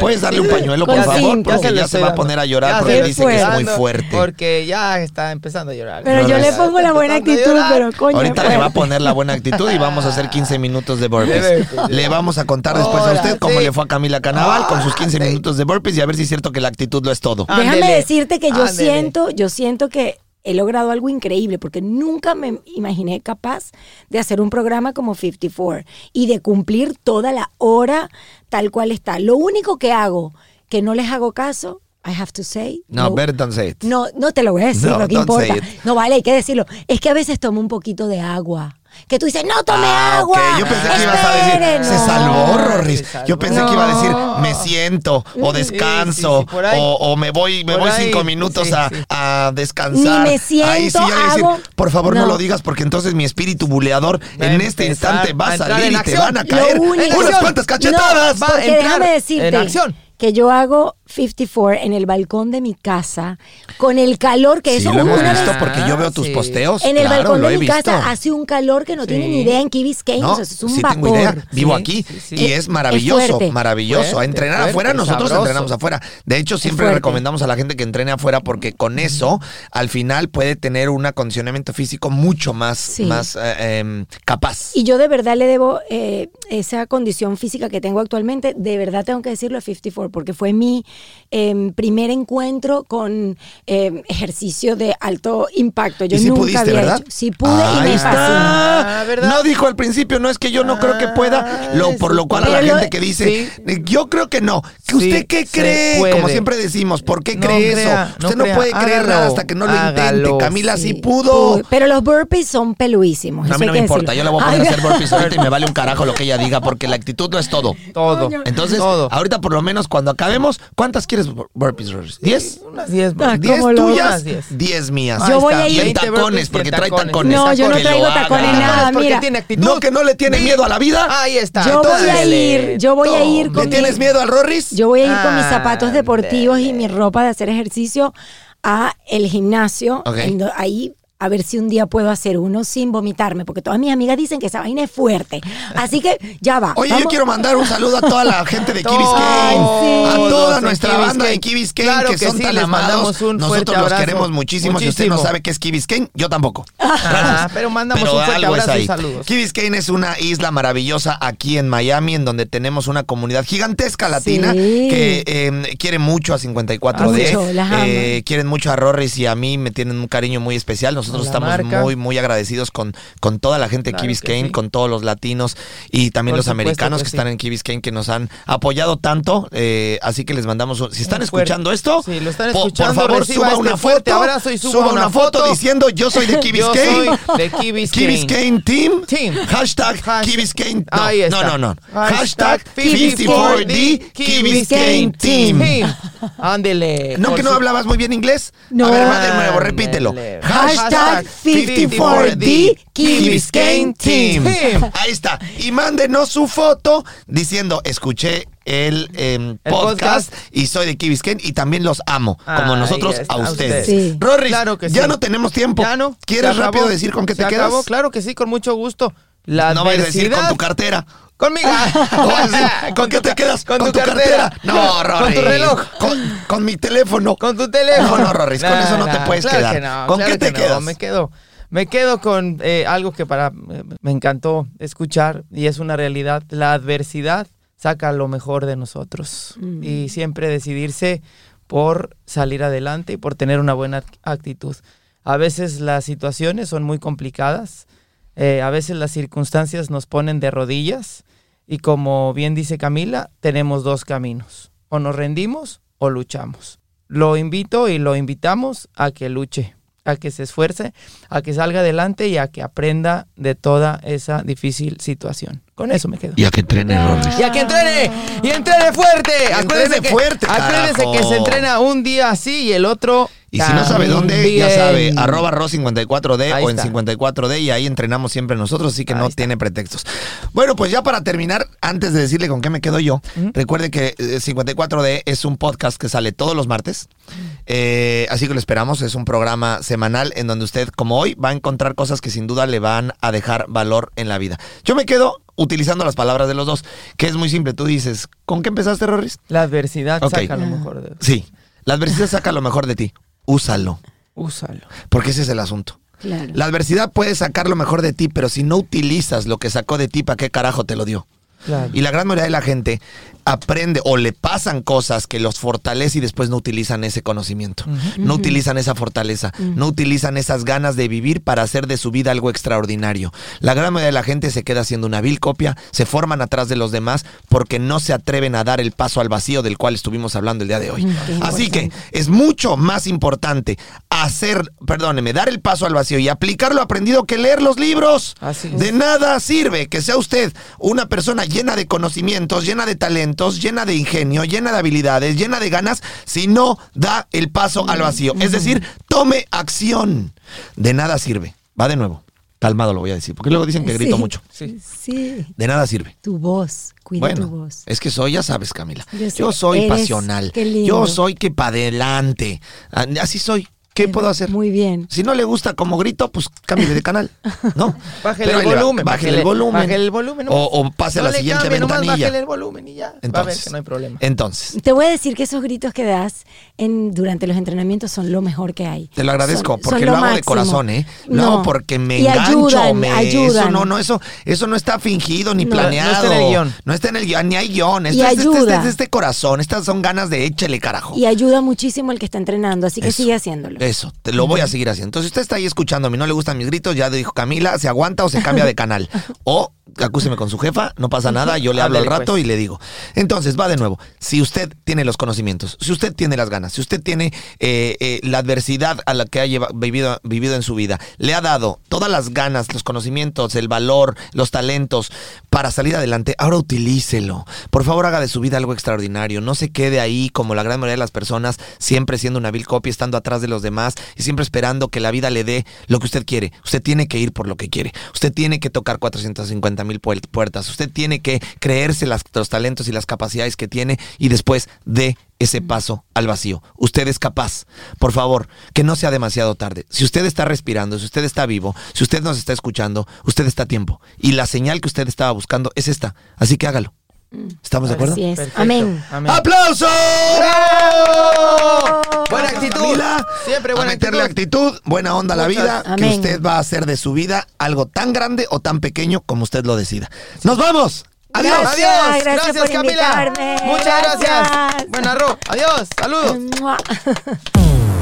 ¿Puedes darle un pañuelo, por favor? cinco. Porque ya se va a poner a llorar Ya porque dice que es muy fuerte. Porque ya está empezando a llorar. Pero yo le pongo la buena a actitud, pero coño. Ahorita le va a poner la buena actitud y vamos a hacer 15 minutos de burpees. Burpees. Le vamos a contar después a usted cómo sí. le fue a Camila Canaval con sus 15 Ah, sí. minutos de burpees y a ver si es cierto que la actitud lo es todo. Déjame Ándele. decirte que yo Ándele. siento, yo siento que he logrado algo increíble porque nunca me imaginé capaz de hacer un programa como 54 y de cumplir toda la hora tal cual está. Lo único que hago que no les hago caso, I have to say, No, better don't say it. no, no te lo voy a decir, No, lo que don't importa. No vale, hay que decirlo. Es que a veces tomo un poquito de agua. Que tú dices, no tome Ah, agua. ok. Yo pensé que ibas a decir, Esperen". se salvó, Rorris. Se salvó. Yo pensé que iba a decir, me siento, o descanso, sí, por ahí. o, o me voy, me voy ahí, cinco minutos sí, a, sí. a descansar. Ni me siento, Ahí sí decir, por favor no. No. lo digas porque entonces mi espíritu buleador Va en este empezar instante va a salir y te van a caer unas cuantas cachetadas. No, Va a entrar déjame decirte en acción. que yo hago 54 en el balcón de mi casa con el calor que Sí, eso lo hemos una visto vez- porque yo veo tus sí. posteos. en el claro, balcón de mi visto. casa hace un calor que no tienen ni Sí. idea en Key Biscayne, No, o sea, es un sí vapor. tengo idea. Vivo Sí, aquí sí, sí. y Es- maravilloso, es fuerte. maravilloso. Fuerte, a entrenar fuerte, afuera, nosotros sabroso. entrenamos afuera. De hecho, siempre recomendamos a la gente que entrene afuera porque con eso, al final, puede tener un acondicionamiento físico mucho más, Sí. más eh, em, capaz. Y yo de verdad le debo eh, esa condición física que tengo actualmente, de verdad tengo que decirlo a 54, porque fue mi em, primer encuentro con em, ejercicio de alto impacto. Yo y sí nunca pudiste, había ¿verdad? hecho. Sí pude y me está. No dijo al principio, no es que yo no creo que pueda, Ah, lo, por lo cual a la lo- gente que dice, Sí. yo creo que no. ¿Que Sí, ¿Usted qué cree? puede. Como siempre decimos, ¿por qué No cree crea, eso? no Usted no, crea, puede creer nada hasta que no lo intente. Camila sí, Sí, pudo. pude. Pero los burpees son peluísimos. No, a mí no me importa, yo le voy a poner a hacer burpees ahorita y me vale un carajo lo que ella diga, porque la actitud no es todo. Todo. Entonces, Todo. ahorita por lo menos cuando acabemos, ¿cuántas quieres bur- burpees, Rorris? ¿Diez? Unas 10. Ah, ¿Diez ¿cómo lo- tuyas? Diez. Diez mías. Yo voy está, a ir- Y en 20 tacones, porque trae tacones. No, yo no traigo tacones nada, porque mira. tiene actitud. No, que no le tiene miedo a la vida. Ahí está. Yo voy a ir, yo voy a ir ¿Le con mi- tienes miedo al Rorris? Yo voy a ir con mis zapatos Ándale. deportivos y mi ropa de hacer ejercicio a el gimnasio. Ok. en do- ahí a ver si un día puedo hacer uno sin vomitarme, porque todas mis amigas dicen que esa vaina es fuerte. Así que ya va. Oye, yo quiero mandar un saludo a toda la gente de Biscayne, a toda nuestra banda de Biscayne Claro que, que son sí, tan les amados. mandamos un fuerte Nosotros los abrazo. queremos muchísimo. Si usted no sabe qué es Key Biscayne, yo tampoco. Ah, pero mandamos Pero un fuerte abrazo y saludos. Key Biscayne es una isla maravillosa aquí en Miami, en donde tenemos una comunidad gigantesca latina Sí. que eh, quiere mucho a 54D. Mucho, las ama. eh, quieren mucho a Rorris y a mí me tienen un cariño muy especial. Nosotros La estamos marca. muy, muy agradecidos con, con toda la gente de Claro Key que Biscayne, sí. con todos los latinos y también Por los americanos que que, sí. están en Key Biscayne que nos han apoyado tanto. eh, así que les mandamos. un- Si están escuchando esto, Sí, lo están po- escuchando, por favor, suba este una foto. abrazo y suba una, una foto, foto. diciendo yo soy de Key Yo Biscayne. soy de Key Biscayne. Key Biscayne Team. Team. Hashtag Hashtag- Key Biscayne. No, Ahí está. no, no, no. Hashtag Hashtag 54D Key Biscayne Team. Ándele. ¿No que no hablabas muy bien inglés? No. A ver, va de nuevo, repítelo. Hashtag 54D Key Biscayne Team. Ahí está. Y mándenos su foto diciendo, escuché el, em, El podcast, podcast. y soy de Key Biscayne y también los amo, como nosotros a a ustedes. Sí. Rorris, Claro que ya sí. no tenemos tiempo. Ya no. ¿Quieres rápido decir con qué te quedas? claro que sí, con mucho gusto. La no vayas a decir con adversidad- tu cartera. Conmigo. ¿Con qué te quedas? Con, tu, tu cartera. No, Rorris. Con tu reloj. Con, con mi teléfono. Con tu teléfono. No, no, Rorris, con eso no te puedes claro quedar. que no, ¿Con claro qué te que no, quedas? Me quedo. Me quedo con eh, algo que para eh, me encantó escuchar y es una realidad. La adversidad saca lo mejor de nosotros Mm. y siempre decidirse por salir adelante y por tener una buena actitud. A veces las situaciones son muy complicadas, eh, a veces las circunstancias nos ponen de rodillas y como bien dice Camila, tenemos dos caminos. O nos rendimos o luchamos. Lo invito y lo invitamos a que luche, a que se esfuerce, a que salga adelante y a que aprenda de toda esa difícil situación. Con eso me quedo. Y a que entrene, Rorris. Y a que entrene, y entrene fuerte. Acuérdese entrene que, fuerte, acuérdese carajo. que se entrena un día así y el otro. Y si no sabe dónde, ya sabe, arroba ro54d Ahí o en está. 54d y ahí entrenamos siempre nosotros, así que Ahí no está. tiene pretextos. Bueno, pues ya para terminar, antes de decirle con qué me quedo yo, recuerde que eh, 54d es un podcast que sale todos los martes, eh, así que lo esperamos, es un programa semanal en donde usted, como hoy, va a encontrar cosas que sin duda le van a dejar valor en la vida. Yo me quedo utilizando las palabras de los dos, que es muy simple, tú dices, ¿con qué empezaste, Rorris? La adversidad saca lo mejor de Sí, la adversidad saca lo mejor de ti, úsalo, Úsalo. porque ese es el asunto. Claro. La adversidad puede sacar lo mejor de ti, pero si no utilizas lo que sacó de ti, ¿para qué carajo te lo dio? Claro. Y la gran mayoría de la gente aprende o le pasan cosas que los fortalece y después no utilizan ese conocimiento, no utilizan esa fortaleza, no utilizan esas ganas de vivir para hacer de su vida algo extraordinario. La gran mayoría de la gente se queda haciendo una vil copia, se forman atrás de los demás porque no se atreven a dar el paso al vacío del cual estuvimos hablando el día de hoy. Así que es mucho más importante hacer, perdóneme, dar el paso al vacío y aplicar lo aprendido que leer los libros. Así. De nada sirve que sea usted una persona llena de conocimientos, llena de talentos, llena de ingenio, llena de habilidades, llena de ganas, si no da el paso al vacío. Es decir, tome acción. De nada sirve. Va de nuevo. Calmado lo voy a decir, porque luego dicen que grito Sí. mucho. Sí. Sí, De nada sirve. tu voz, cuida Bueno, tu voz. es que soy, ya sabes, Camila. Yo sé, Yo soy eres- pasional. qué lindo. Yo soy que para adelante. Así soy. ¿Qué puedo hacer? Muy bien. Si no le gusta como grito, pues cambie de canal, ¿no? Bájele el volumen. Bájele el volumen. Bájele el volumen. O, o pase a la siguiente cambie, ventanilla. bájele el volumen y ya. Va a ver Entonces, que no hay problema. entonces, Te voy a decir que esos gritos que das en, durante los entrenamientos son lo mejor que hay. te lo agradezco Son- porque son lo, hago de corazón, ¿eh? No. porque me Y engancho, ayudan, me, ayudan. eso no, no, eso, eso no está fingido ni No, no planeado. está en el guion. No está en el guion, ni hay guion. Esto Y es, este- este- ayuda. este- este corazón, estas son ganas de échale carajo. Y ayuda muchísimo el que está entrenando, así que Eso. sigue haciéndolo. Eso, te lo voy a seguir haciendo. Entonces, usted está ahí escuchando, a mí no le gustan mis gritos, ya dijo Camila, se aguanta o se cambia de canal. O acúseme con su jefa, no pasa nada, yo le hablo al Ándele, rato pues. y le digo. Entonces, va de nuevo. Si usted tiene los conocimientos, si usted tiene las ganas, si usted tiene eh, eh, la adversidad a la que ha lleva- vivido, vivido en su vida, le ha dado todas las ganas, los conocimientos, el valor, los talentos para salir adelante, ahora utilícelo. Por favor, haga de su vida algo extraordinario. No se quede ahí como la gran mayoría de las personas, siempre siendo una vil copia, estando atrás de los demás y siempre esperando que la vida le dé lo que usted quiere. Usted tiene que ir por lo que quiere. Usted tiene que tocar 450 50 mil puertas. Usted tiene que creerse las- los talentos y las capacidades que tiene y después de ese paso al vacío. Usted es capaz. Por favor, que no sea demasiado tarde. Si usted está respirando, si usted está vivo, si usted nos está escuchando, usted está a tiempo. Y la señal que usted estaba buscando es esta. Así que hágalo. ¿Estamos de acuerdo? Así es. Amén. Amén. ¡Aplausos! Buena Vamos, actitud. Camila, Siempre a buena meterle actitud, buena onda a la vida, que usted va a hacer de su vida algo tan grande o tan pequeño como usted lo decida. ¡Nos vamos! ¡Adiós! Gracias, Adiós. gracias por Camila. invitarme. Muchas gracias. Gracias. Buena, Ro. Adiós. Saludos.